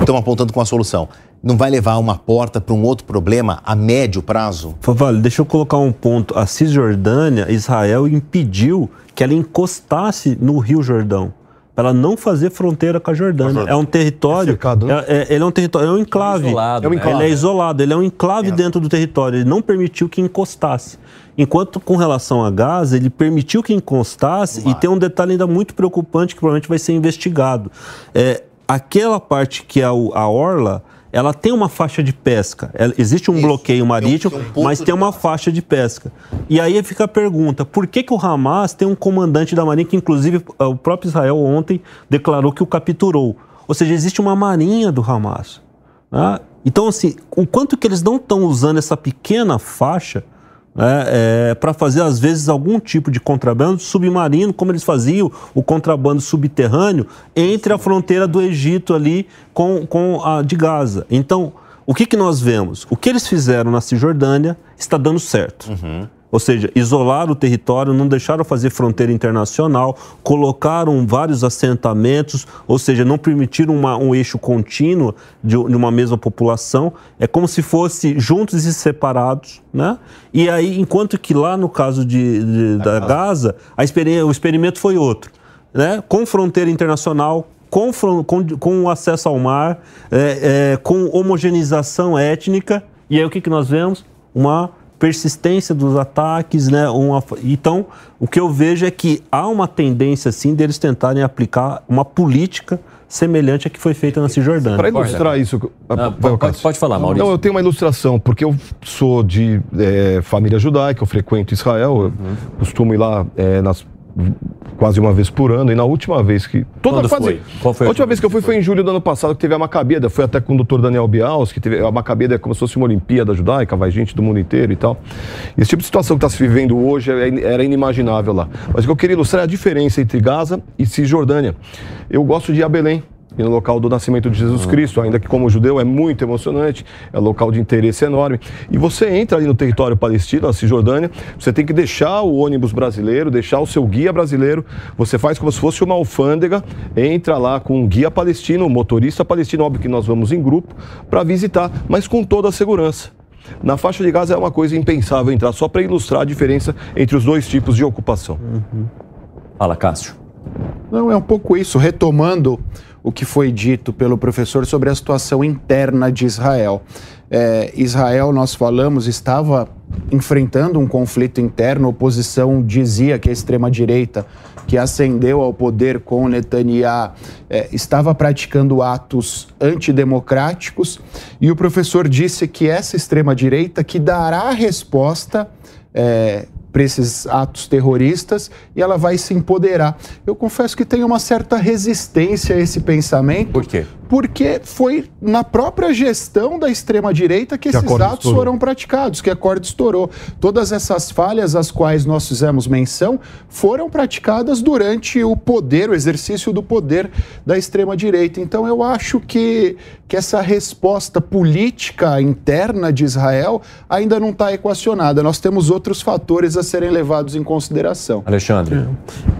Estão apontando com a solução. Não vai levar uma porta para um outro problema a médio prazo? Vale, deixa eu colocar um ponto. A Cisjordânia, Israel impediu que ela encostasse no Rio Jordão para ela não fazer fronteira com a Jordânia. É um território. É cercado, né? é, é, ele é um território, é um enclave. Isolado, é um enclave. Ele é isolado, ele é um enclave é. dentro do território. Ele não permitiu que encostasse. Enquanto com relação a Gaza, ele permitiu que encostasse, e tem um detalhe ainda muito preocupante que provavelmente vai ser investigado. É, aquela parte que é a, a orla ela tem uma faixa de pesca. Ela, existe um Isso, bloqueio marítimo, tem um mas tem uma faixa de pesca. E aí fica a pergunta: por que, que o Hamas tem um comandante da Marinha que, inclusive, o próprio Israel ontem declarou que o capturou? Ou seja, existe uma marinha do Hamas. Né? Então, assim, o quanto que eles não estão usando essa pequena faixa é, é, para fazer, às vezes, algum tipo de contrabando submarino, como eles faziam o contrabando subterrâneo entre a fronteira do Egito ali com, com a de Gaza. Então, o que, que nós vemos? O que eles fizeram na Cisjordânia está dando certo. Uhum. Ou seja, isolaram o território, não deixaram fazer fronteira internacional, colocaram vários assentamentos, ou seja, não permitiram uma, um eixo contínuo de, de, uma mesma população. É como se fosse juntos e separados, né? E aí, enquanto que lá no caso de, de da Gaza, a o experimento foi outro, né? Com fronteira internacional, com, com, com acesso ao mar, é, é, com homogeneização étnica. E aí o que, que nós vemos? Uma persistência dos ataques, né? Uma, então, o que eu vejo é que há uma tendência, sim, deles tentarem aplicar uma política semelhante à que foi feita na Cisjordânia. Para ilustrar isso... Ah, pode, pode, falar, Maurício. Não, eu tenho uma ilustração, porque eu sou de é, família judaica, eu frequento Israel, eu uhum. costumo ir lá é, nas quase uma vez por ano. E na última vez que. Toda Quando quase, foi? Qual foi a, a última vez que eu fui foi em julho do ano passado, que teve a Macabeda. Foi até com o doutor Daniel Bials, que teve a Macabeda é como se fosse uma Olimpíada judaica, vai gente do mundo inteiro e tal. Esse tipo de situação que está se vivendo hoje é, era inimaginável lá. Mas o que eu queria ilustrar é a diferença entre Gaza e Cisjordânia. Eu gosto de ir a Belém e no local do nascimento de Jesus Cristo, ainda que como judeu é muito emocionante, é um local de interesse enorme. E você entra ali no território palestino, a Cisjordânia, você tem que deixar o ônibus brasileiro, deixar o seu guia brasileiro, você faz como se fosse uma alfândega, entra lá com um guia palestino, um motorista palestino, óbvio que nós vamos em grupo, para visitar, mas com toda a segurança. Na faixa de Gaza é uma coisa impensável entrar, só para ilustrar a diferença entre os dois tipos de ocupação. Uhum. Fala, Cássio. Não, é um pouco isso, retomando o que foi dito pelo professor sobre a situação interna de Israel. É, Israel, nós falamos, estava enfrentando um conflito interno. A oposição dizia que a extrema-direita, que ascendeu ao poder com Netanyahu, é, estava praticando atos antidemocráticos. E o professor disse que essa extrema-direita que dará a resposta é, para esses atos terroristas e ela vai se empoderar. Eu confesso que tenho uma certa resistência a esse pensamento. Por quê? Porque foi na própria gestão da extrema-direita que, que esses atos estourou. foram praticados, que a corda estourou. Todas essas falhas às quais nós fizemos menção foram praticadas durante o poder, o exercício do poder da extrema-direita. Então eu acho que, que essa resposta política interna de Israel ainda não está equacionada. Nós temos outros fatores a serem levados em consideração. Alexandre.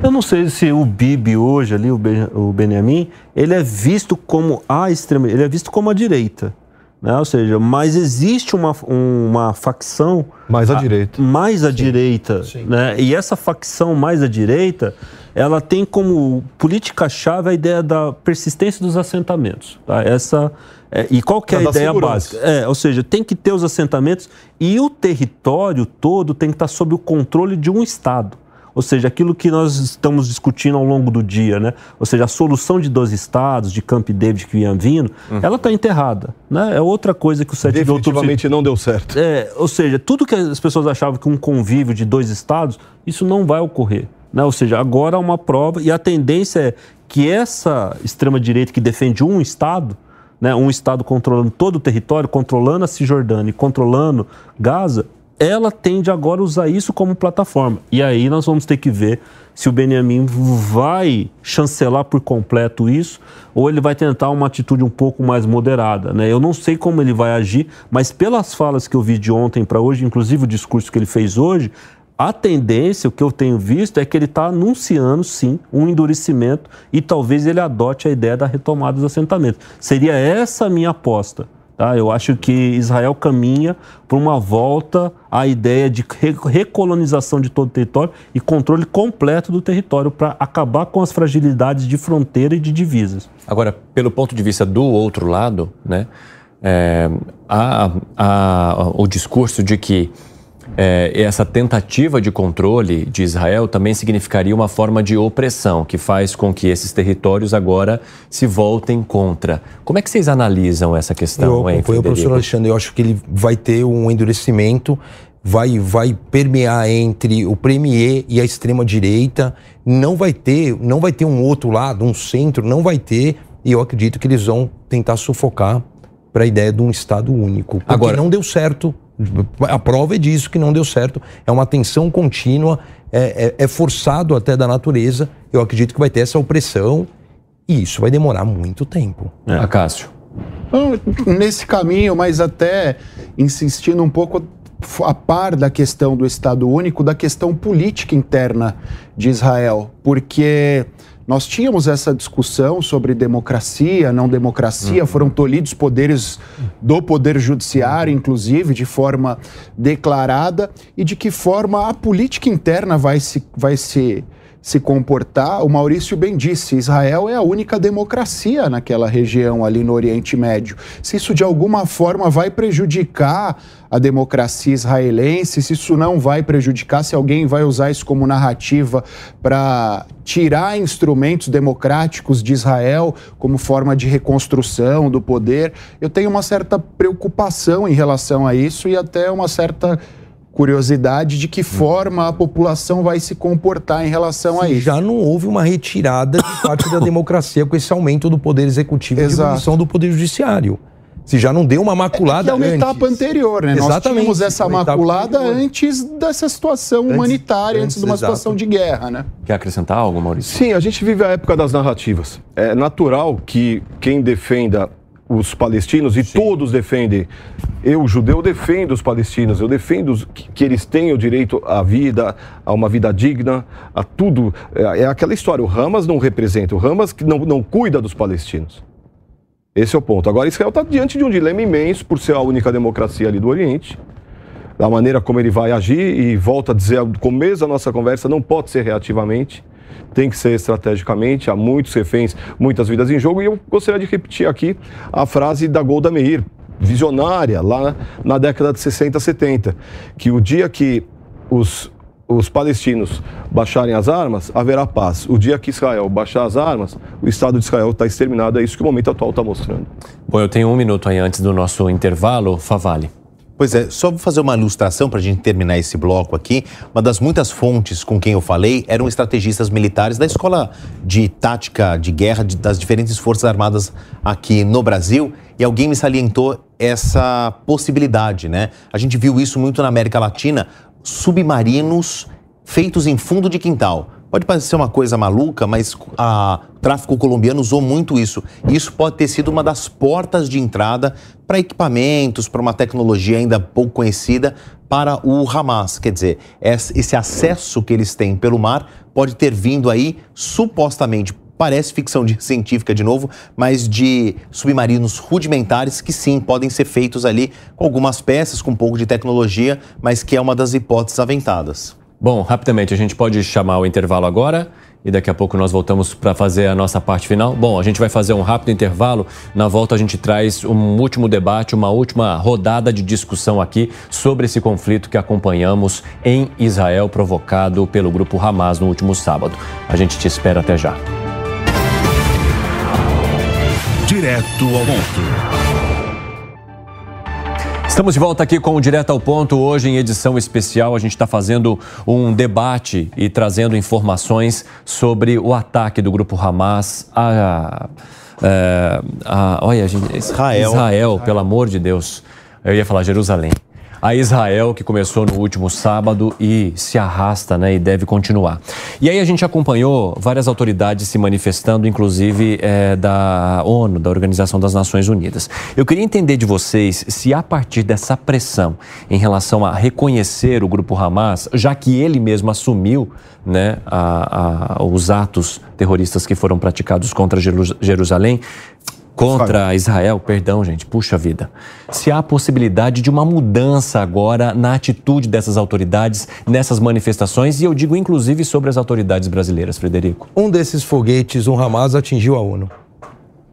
Eu não sei se o Bibi hoje ali, o, o Benjamin, ele é visto como a extrema, ele é visto como a direita. Né? Ou seja, mas existe uma, uma facção mais à a, direita, mais à sim, direita, sim. né? E essa facção mais à direita, ela tem como política chave a ideia da persistência dos assentamentos. Tá? Essa é, e qual que é a ideia básica? É, ou seja, tem que ter os assentamentos e o território todo tem que estar sob o controle de um estado. Ou seja, aquilo que nós estamos discutindo ao longo do dia, né? Ou seja, a solução de dois estados, de Camp David que vinha vindo, uhum. ela está enterrada. Né? É outra coisa que o 7 de outubro... Definitivamente não deu certo. É, ou seja, tudo que as pessoas achavam que um convívio de dois estados, isso não vai ocorrer. Né? Ou seja, agora há uma prova e a tendência é que essa extrema-direita que defende um estado, né, um estado controlando todo o território, controlando a Cisjordânia e controlando Gaza, ela tende agora a usar isso como plataforma. E aí nós vamos ter que ver se o Benjamin vai chancelar por completo isso ou ele vai tentar uma atitude um pouco mais moderada. Né? Eu não sei como ele vai agir, mas pelas falas que eu vi de ontem para hoje, inclusive o discurso que ele fez hoje, a tendência, o que eu tenho visto, é que ele está anunciando, sim, um endurecimento e talvez ele adote a ideia da retomada dos assentamentos. Seria essa a minha aposta. Tá? Eu acho que Israel caminha para uma volta à ideia de recolonização de todo o território e controle completo do território para acabar com as fragilidades de fronteira e de divisas. Agora, pelo ponto de vista do outro lado, né, é, há, há o discurso de que é, essa tentativa de controle de Israel também significaria uma forma de opressão, que faz com que esses territórios agora se voltem contra. Como é que vocês analisam essa questão, eu acompanho o professor Alexandre, eu acho que ele vai ter um endurecimento, vai, vai permear entre o Premier e a extrema-direita, não vai ter, não vai ter um outro lado, um centro, não vai ter, e eu acredito que eles vão tentar sufocar para a ideia de um Estado único. Porque Agora, não deu certo a prova é disso que não deu certo. É uma tensão contínua, é, é, é forçado até da natureza. Eu acredito que vai ter essa opressão e isso vai demorar muito tempo. É. Acácio. Nesse caminho, mas até insistindo um pouco a par da questão do Estado único, da questão política interna de Israel, porque nós tínhamos essa discussão sobre democracia, não democracia, uhum. foram tolhidos poderes do Poder Judiciário, inclusive, de forma declarada, e de que forma a política interna vai se, vai se se comportar, o Maurício bem disse, Israel é a única democracia naquela região ali no Oriente Médio. Se isso de alguma forma vai prejudicar a democracia israelense, se isso não vai prejudicar, se alguém vai usar isso como narrativa para tirar instrumentos democráticos de Israel como forma de reconstrução do poder, eu tenho uma certa preocupação em relação a isso e até uma certa curiosidade de que forma a população vai se comportar em relação a isso. Já não houve uma retirada de parte da [COUGHS] democracia com esse aumento do poder executivo Exato. e diminuição do poder judiciário. Se já não deu uma maculada é, é uma antes. etapa anterior, né? Exatamente. Nós tínhamos essa maculada antes dessa situação antes, humanitária, antes, antes de uma exato. situação de guerra, né? Quer acrescentar algo, Maurício? Sim, a gente vive a época das narrativas. É natural que quem defenda os palestinos, e Sim. todos defendem. Eu, judeu, defendo os palestinos, eu defendo que, eles tenham direito à vida, a uma vida digna, a tudo. É, é aquela história, o Hamas não representa, o Hamas não, não cuida dos palestinos. Esse é o ponto. Agora, Israel está diante de um dilema imenso por ser a única democracia ali do Oriente. Da maneira como ele vai agir, e volta a dizer, no começo da nossa conversa, não pode ser reativamente, tem que ser estrategicamente. Há muitos reféns, muitas vidas em jogo. E eu gostaria de repetir aqui a frase da Golda Meir, visionária, lá na década de 60, 70, que o dia que os os palestinos baixarem as armas, haverá paz. O dia que Israel baixar as armas, o Estado de Israel está exterminado. É isso que o momento atual está mostrando. Bom, eu tenho um minuto aí antes do nosso intervalo. Favale. Pois é, só vou fazer uma ilustração para a gente terminar esse bloco aqui. Uma das muitas fontes com quem eu falei eram estrategistas militares da escola de tática de guerra de, das diferentes forças armadas aqui no Brasil. E alguém me salientou essa possibilidade, né? A gente viu isso muito na América Latina submarinos feitos em fundo de quintal. Pode parecer uma coisa maluca, mas a, tráfico colombiano usou muito isso. Isso pode ter sido uma das portas de entrada para equipamentos, para uma tecnologia ainda pouco conhecida para o Hamas. Quer dizer, esse acesso que eles têm pelo mar pode ter vindo aí supostamente parece ficção de, científica de novo, mas de submarinos rudimentares que sim podem ser feitos ali com algumas peças, com um pouco de tecnologia, mas que é uma das hipóteses aventadas. Bom, rapidamente, a gente pode chamar o intervalo agora e daqui a pouco nós voltamos para fazer a nossa parte final. Bom, a gente vai fazer um rápido intervalo. Na volta a gente traz um último debate, uma última rodada de discussão aqui sobre esse conflito que acompanhamos em Israel provocado pelo grupo Hamas no último sábado. A gente te espera até já. Direto ao ponto. Estamos de volta aqui com o Direto ao Ponto. Hoje, em edição especial, a gente está fazendo um debate e trazendo informações sobre o ataque do grupo Hamas a. a, a olha, gente, Israel. Israel, pelo amor de Deus. Eu ia falar Jerusalém a Israel, que começou no último sábado e se arrasta né, e deve continuar. E aí a gente acompanhou várias autoridades se manifestando, inclusive é, da ONU, da Organização das Nações Unidas. Eu queria entender de vocês se, a partir dessa pressão em relação a reconhecer o grupo Hamas, já que ele mesmo assumiu né, a, a, os atos terroristas que foram praticados contra Jerusalém, contra Israel, perdão, gente, puxa vida. Se há a possibilidade de uma mudança agora na atitude dessas autoridades nessas manifestações, e eu digo inclusive sobre as autoridades brasileiras, Frederico. Um desses foguetes, um Hamas, atingiu a ONU.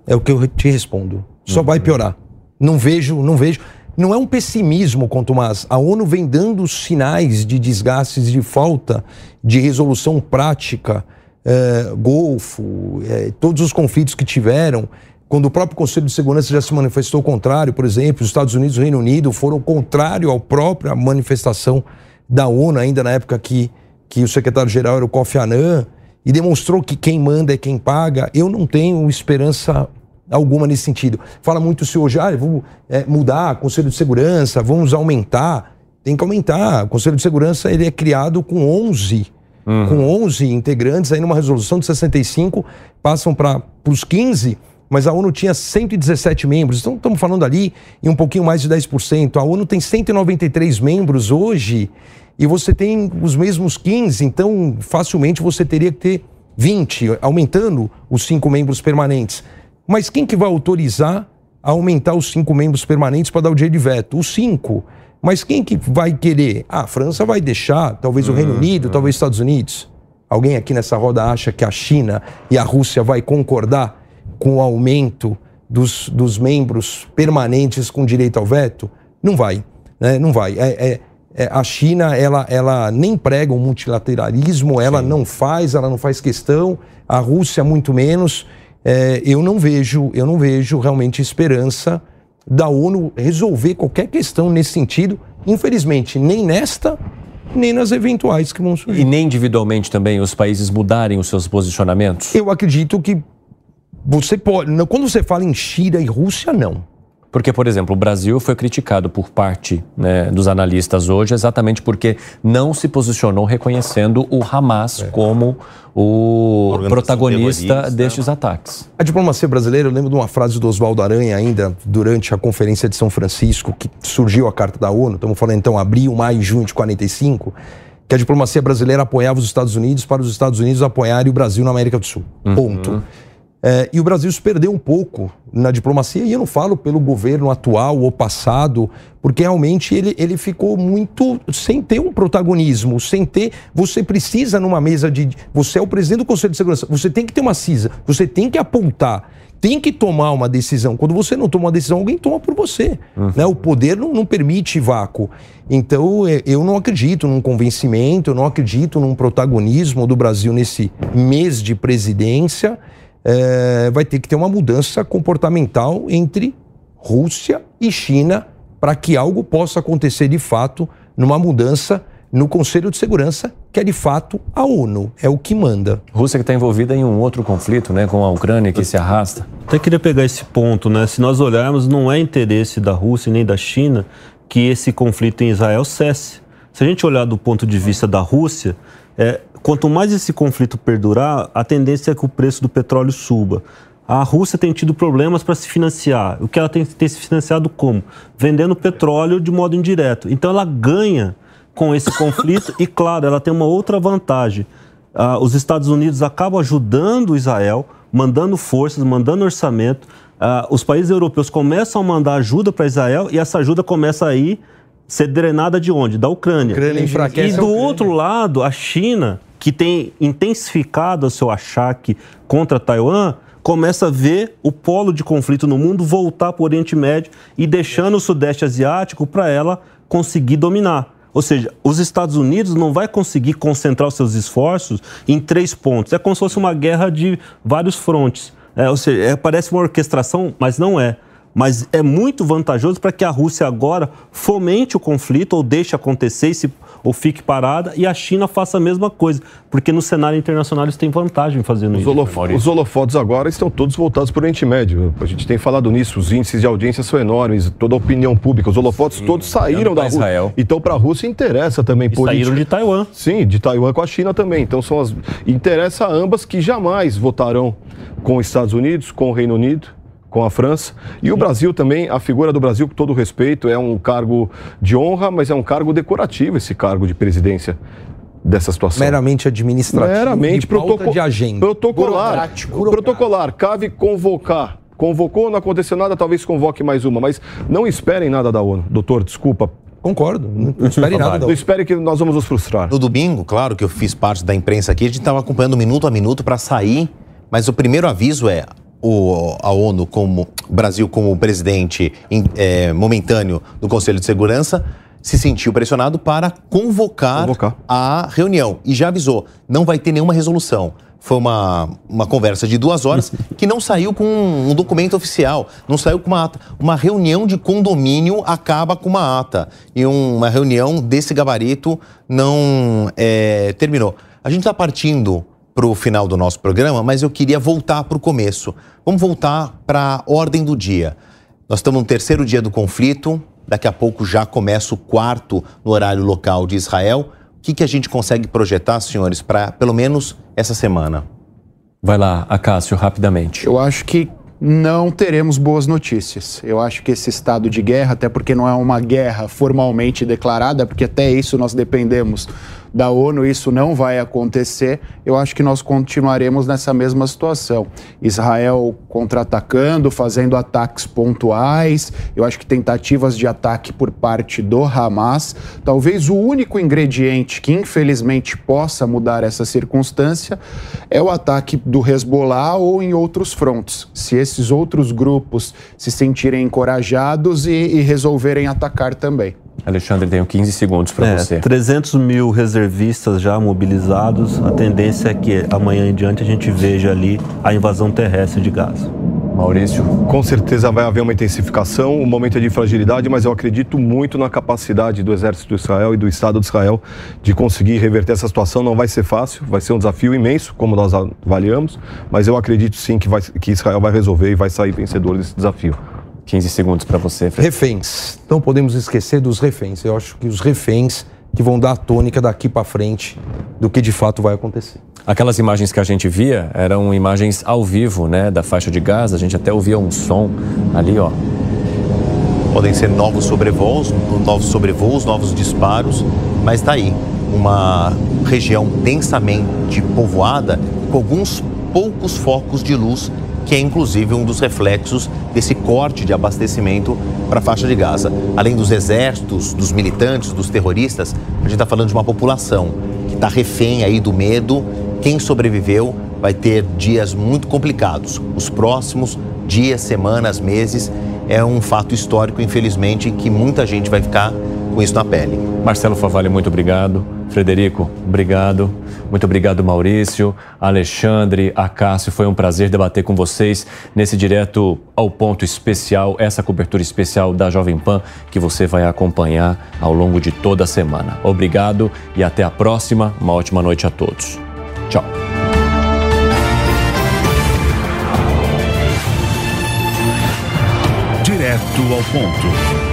É o que eu te respondo. Só uhum. vai piorar. Não vejo, não vejo. Não é um pessimismo, Tomás. A ONU vem dando sinais de desgastes, de falta de resolução prática. É, Golfo, é, todos os conflitos que tiveram, quando o próprio Conselho de Segurança já se manifestou contrário, por exemplo, os Estados Unidos e o Reino Unido foram contrário à própria manifestação da ONU, ainda na época que, que o secretário-geral era o Kofi Annan, e demonstrou que quem manda é quem paga. Eu não tenho esperança alguma nesse sentido. Fala muito se hoje, ah, vamos é, mudar Conselho de Segurança, vamos aumentar. Tem que aumentar. O Conselho de Segurança ele é criado com 11 uhum. com 11 integrantes, aí numa resolução de 65 passam para os 15 mas a ONU tinha 117 membros, então estamos falando ali em um pouquinho mais de 10%. A ONU tem 193 membros hoje e você tem os mesmos 15, então facilmente você teria que ter 20, aumentando os cinco membros permanentes. Mas quem que vai autorizar a aumentar os cinco membros permanentes para dar o direito de veto? Os cinco. Mas quem que vai querer? Ah, a França vai deixar, talvez o Reino uhum. Unido, talvez os Estados Unidos. Alguém aqui nessa roda acha que a China e a Rússia vai concordar com o aumento dos, dos membros permanentes com direito ao veto? Não vai. Né? Não vai. É, é, é, a China, ela, ela nem prega o multilateralismo, ela Sim. não faz, ela não faz questão. A Rússia, muito menos. É, eu não vejo, eu não vejo realmente esperança da ONU resolver qualquer questão nesse sentido. Infelizmente, nem nesta, nem nas eventuais que vão surgir. E nem individualmente também os países mudarem os seus posicionamentos? Eu acredito que você pode. Quando você fala em China e Rússia, não. Porque, por exemplo, o Brasil foi criticado por parte né, dos analistas hoje exatamente porque não se posicionou reconhecendo o Hamas é. como o protagonista destes ataques. A diplomacia brasileira, eu lembro de uma frase do Oswaldo Aranha ainda durante a Conferência de São Francisco, que surgiu a Carta da ONU, estamos falando então abril, maio, junho de 45, que a diplomacia brasileira apoiava os Estados Unidos para os Estados Unidos apoiarem o Brasil na América do Sul. Uhum. É, e o Brasil se perdeu um pouco na diplomacia, e eu não falo pelo governo atual ou passado, porque realmente ele, ele ficou muito sem ter um protagonismo, sem ter. Você precisa numa mesa de. Você é o presidente do Conselho de Segurança, você tem que ter uma CISA, você tem que apontar, tem que tomar uma decisão. Quando você não toma uma decisão, alguém toma por você. Uhum. Né? O poder não, não permite vácuo. Então, é, eu não acredito num convencimento, eu não acredito num protagonismo do Brasil nesse mês de presidência é, vai ter que ter uma mudança comportamental entre Rússia e China para que algo possa acontecer de fato numa mudança no Conselho de Segurança, que é de fato a ONU, é o que manda. Rússia que está envolvida em um outro conflito, né, com a Ucrânia que se arrasta. Até queria pegar esse ponto, né? Se nós olharmos, não é interesse da Rússia nem da China que esse conflito em Israel cesse. Se a gente olhar do ponto de vista da Rússia, é, quanto mais esse conflito perdurar, a tendência é que o preço do petróleo suba. A Rússia tem tido problemas para se financiar. O que ela tem, tem se financiado como? Vendendo petróleo de modo indireto. Então ela ganha com esse conflito e, claro, ela tem uma outra vantagem. Ah, os Estados Unidos acabam ajudando Israel, mandando forças, mandando orçamento. Ah, os países europeus começam a mandar ajuda para Israel e essa ajuda começa a ir ser drenada de onde? Da Ucrânia. Ucrânia e do outro lado, a China que tem intensificado o seu achaque contra Taiwan, começa a ver o polo de conflito no mundo voltar para o Oriente Médio e deixando o Sudeste Asiático para ela conseguir dominar. Ou seja, os Estados Unidos não vai conseguir concentrar os seus esforços em três pontos. É como se fosse uma guerra de vários frontes. É, ou seja, é, parece uma orquestração, mas não é mas é muito vantajoso para que a Rússia agora fomente o conflito ou deixe acontecer e se, ou fique parada e a China faça a mesma coisa, porque no cenário internacional eles têm vantagem fazendo os isso. Holof os holofotes agora estão todos voltados para o Oriente Médio. A gente tem falado nisso, os índices de audiência são enormes, toda a opinião pública, os holofotes Sim, todos saíram da Rússia. Então para a Rússia interessa também e saíram de Taiwan. Sim, de Taiwan com a China também. Então são as interessa a ambas que jamais votarão com os Estados Unidos, com o Reino Unido com a França. E o Brasil também, a figura do Brasil, com todo respeito, é um cargo de honra, mas é um cargo decorativo esse cargo de presidência dessa situação. Meramente administrativo. Meramente protoco de agenda. Protocolar. Protocolar. Cabe convocar. Convocou, não aconteceu nada, talvez convoque mais uma. Mas não esperem nada da ONU. Doutor, desculpa, Concordo. Não espere nada. Não espere que nós vamos nos frustrar. No domingo, claro que eu fiz parte da imprensa aqui, a gente estava acompanhando minuto a minuto para sair, mas o primeiro aviso é o, a ONU como o Brasil como presidente é, momentâneo do Conselho de Segurança se sentiu pressionado para convocar, convocar, a reunião e já avisou, não vai ter nenhuma resolução. Foi uma, uma conversa de duas horas [LAUGHS] que não saiu com um documento oficial, não saiu com uma ata. Uma reunião de condomínio acaba com uma ata. E uma reunião desse gabarito não é, terminou. A gente está partindo para o final do nosso programa, mas eu queria voltar para o começo. Vamos voltar para a ordem do dia. Nós estamos no terceiro dia do conflito, daqui a pouco já começa o quarto no horário local de Israel. O que, que a gente consegue projetar, senhores, para pelo menos essa semana? Vai lá, Acácio, rapidamente. Eu acho que não teremos boas notícias. Eu acho que esse estado de guerra, até porque não é uma guerra formalmente declarada, porque até isso nós dependemos da ONU, isso não vai acontecer, eu acho que nós continuaremos nessa mesma situação. Israel contra-atacando, fazendo ataques pontuais, eu acho que tentativas de ataque por parte do Hamas. Talvez o único ingrediente que infelizmente possa mudar essa circunstância é o ataque do Hezbollah ou em outros frontes. Se esses outros grupos se sentirem encorajados e, e resolverem atacar também. Alexandre, tenho 15 segundos para é, você. 300 mil reservistas já mobilizados. A tendência é que amanhã em diante a gente veja ali a invasão terrestre de Gaza. Maurício? Com certeza vai haver uma intensificação, um momento de fragilidade, mas eu acredito muito na capacidade do Exército de Israel e do Estado de Israel de conseguir reverter essa situação. Não vai ser fácil, vai ser um desafio imenso, como nós avaliamos, mas eu acredito sim que, vai, que Israel vai resolver e vai sair vencedor desse desafio. 15 segundos para você. Fred. Reféns. Não podemos esquecer dos reféns. Eu acho que os reféns que vão dar a tônica daqui para frente do que de fato vai acontecer. Aquelas imagens que a gente via eram imagens ao vivo, né, da faixa de Gaza. A gente até ouvia um som ali, ó. Podem ser novos sobrevoos, novos sobrevoos, novos disparos, mas está aí uma região densamente povoada com alguns poucos focos de luz que é inclusive um dos reflexos desse corte de abastecimento para a faixa de Gaza. Além dos exércitos, dos militantes, dos terroristas, a gente está falando de uma população que está refém aí do medo. Quem sobreviveu vai ter dias muito complicados. Os próximos dias, semanas, meses é um fato histórico, infelizmente, que muita gente vai ficar com isso na pele. Marcelo Favalli, muito obrigado. Frederico, obrigado. Muito obrigado, Maurício, Alexandre, Acácio. Foi um prazer debater com vocês nesse direto ao ponto especial, essa cobertura especial da Jovem Pan que você vai acompanhar ao longo de toda a semana. Obrigado e até a próxima. Uma ótima noite a todos. Tchau. Direto ao ponto.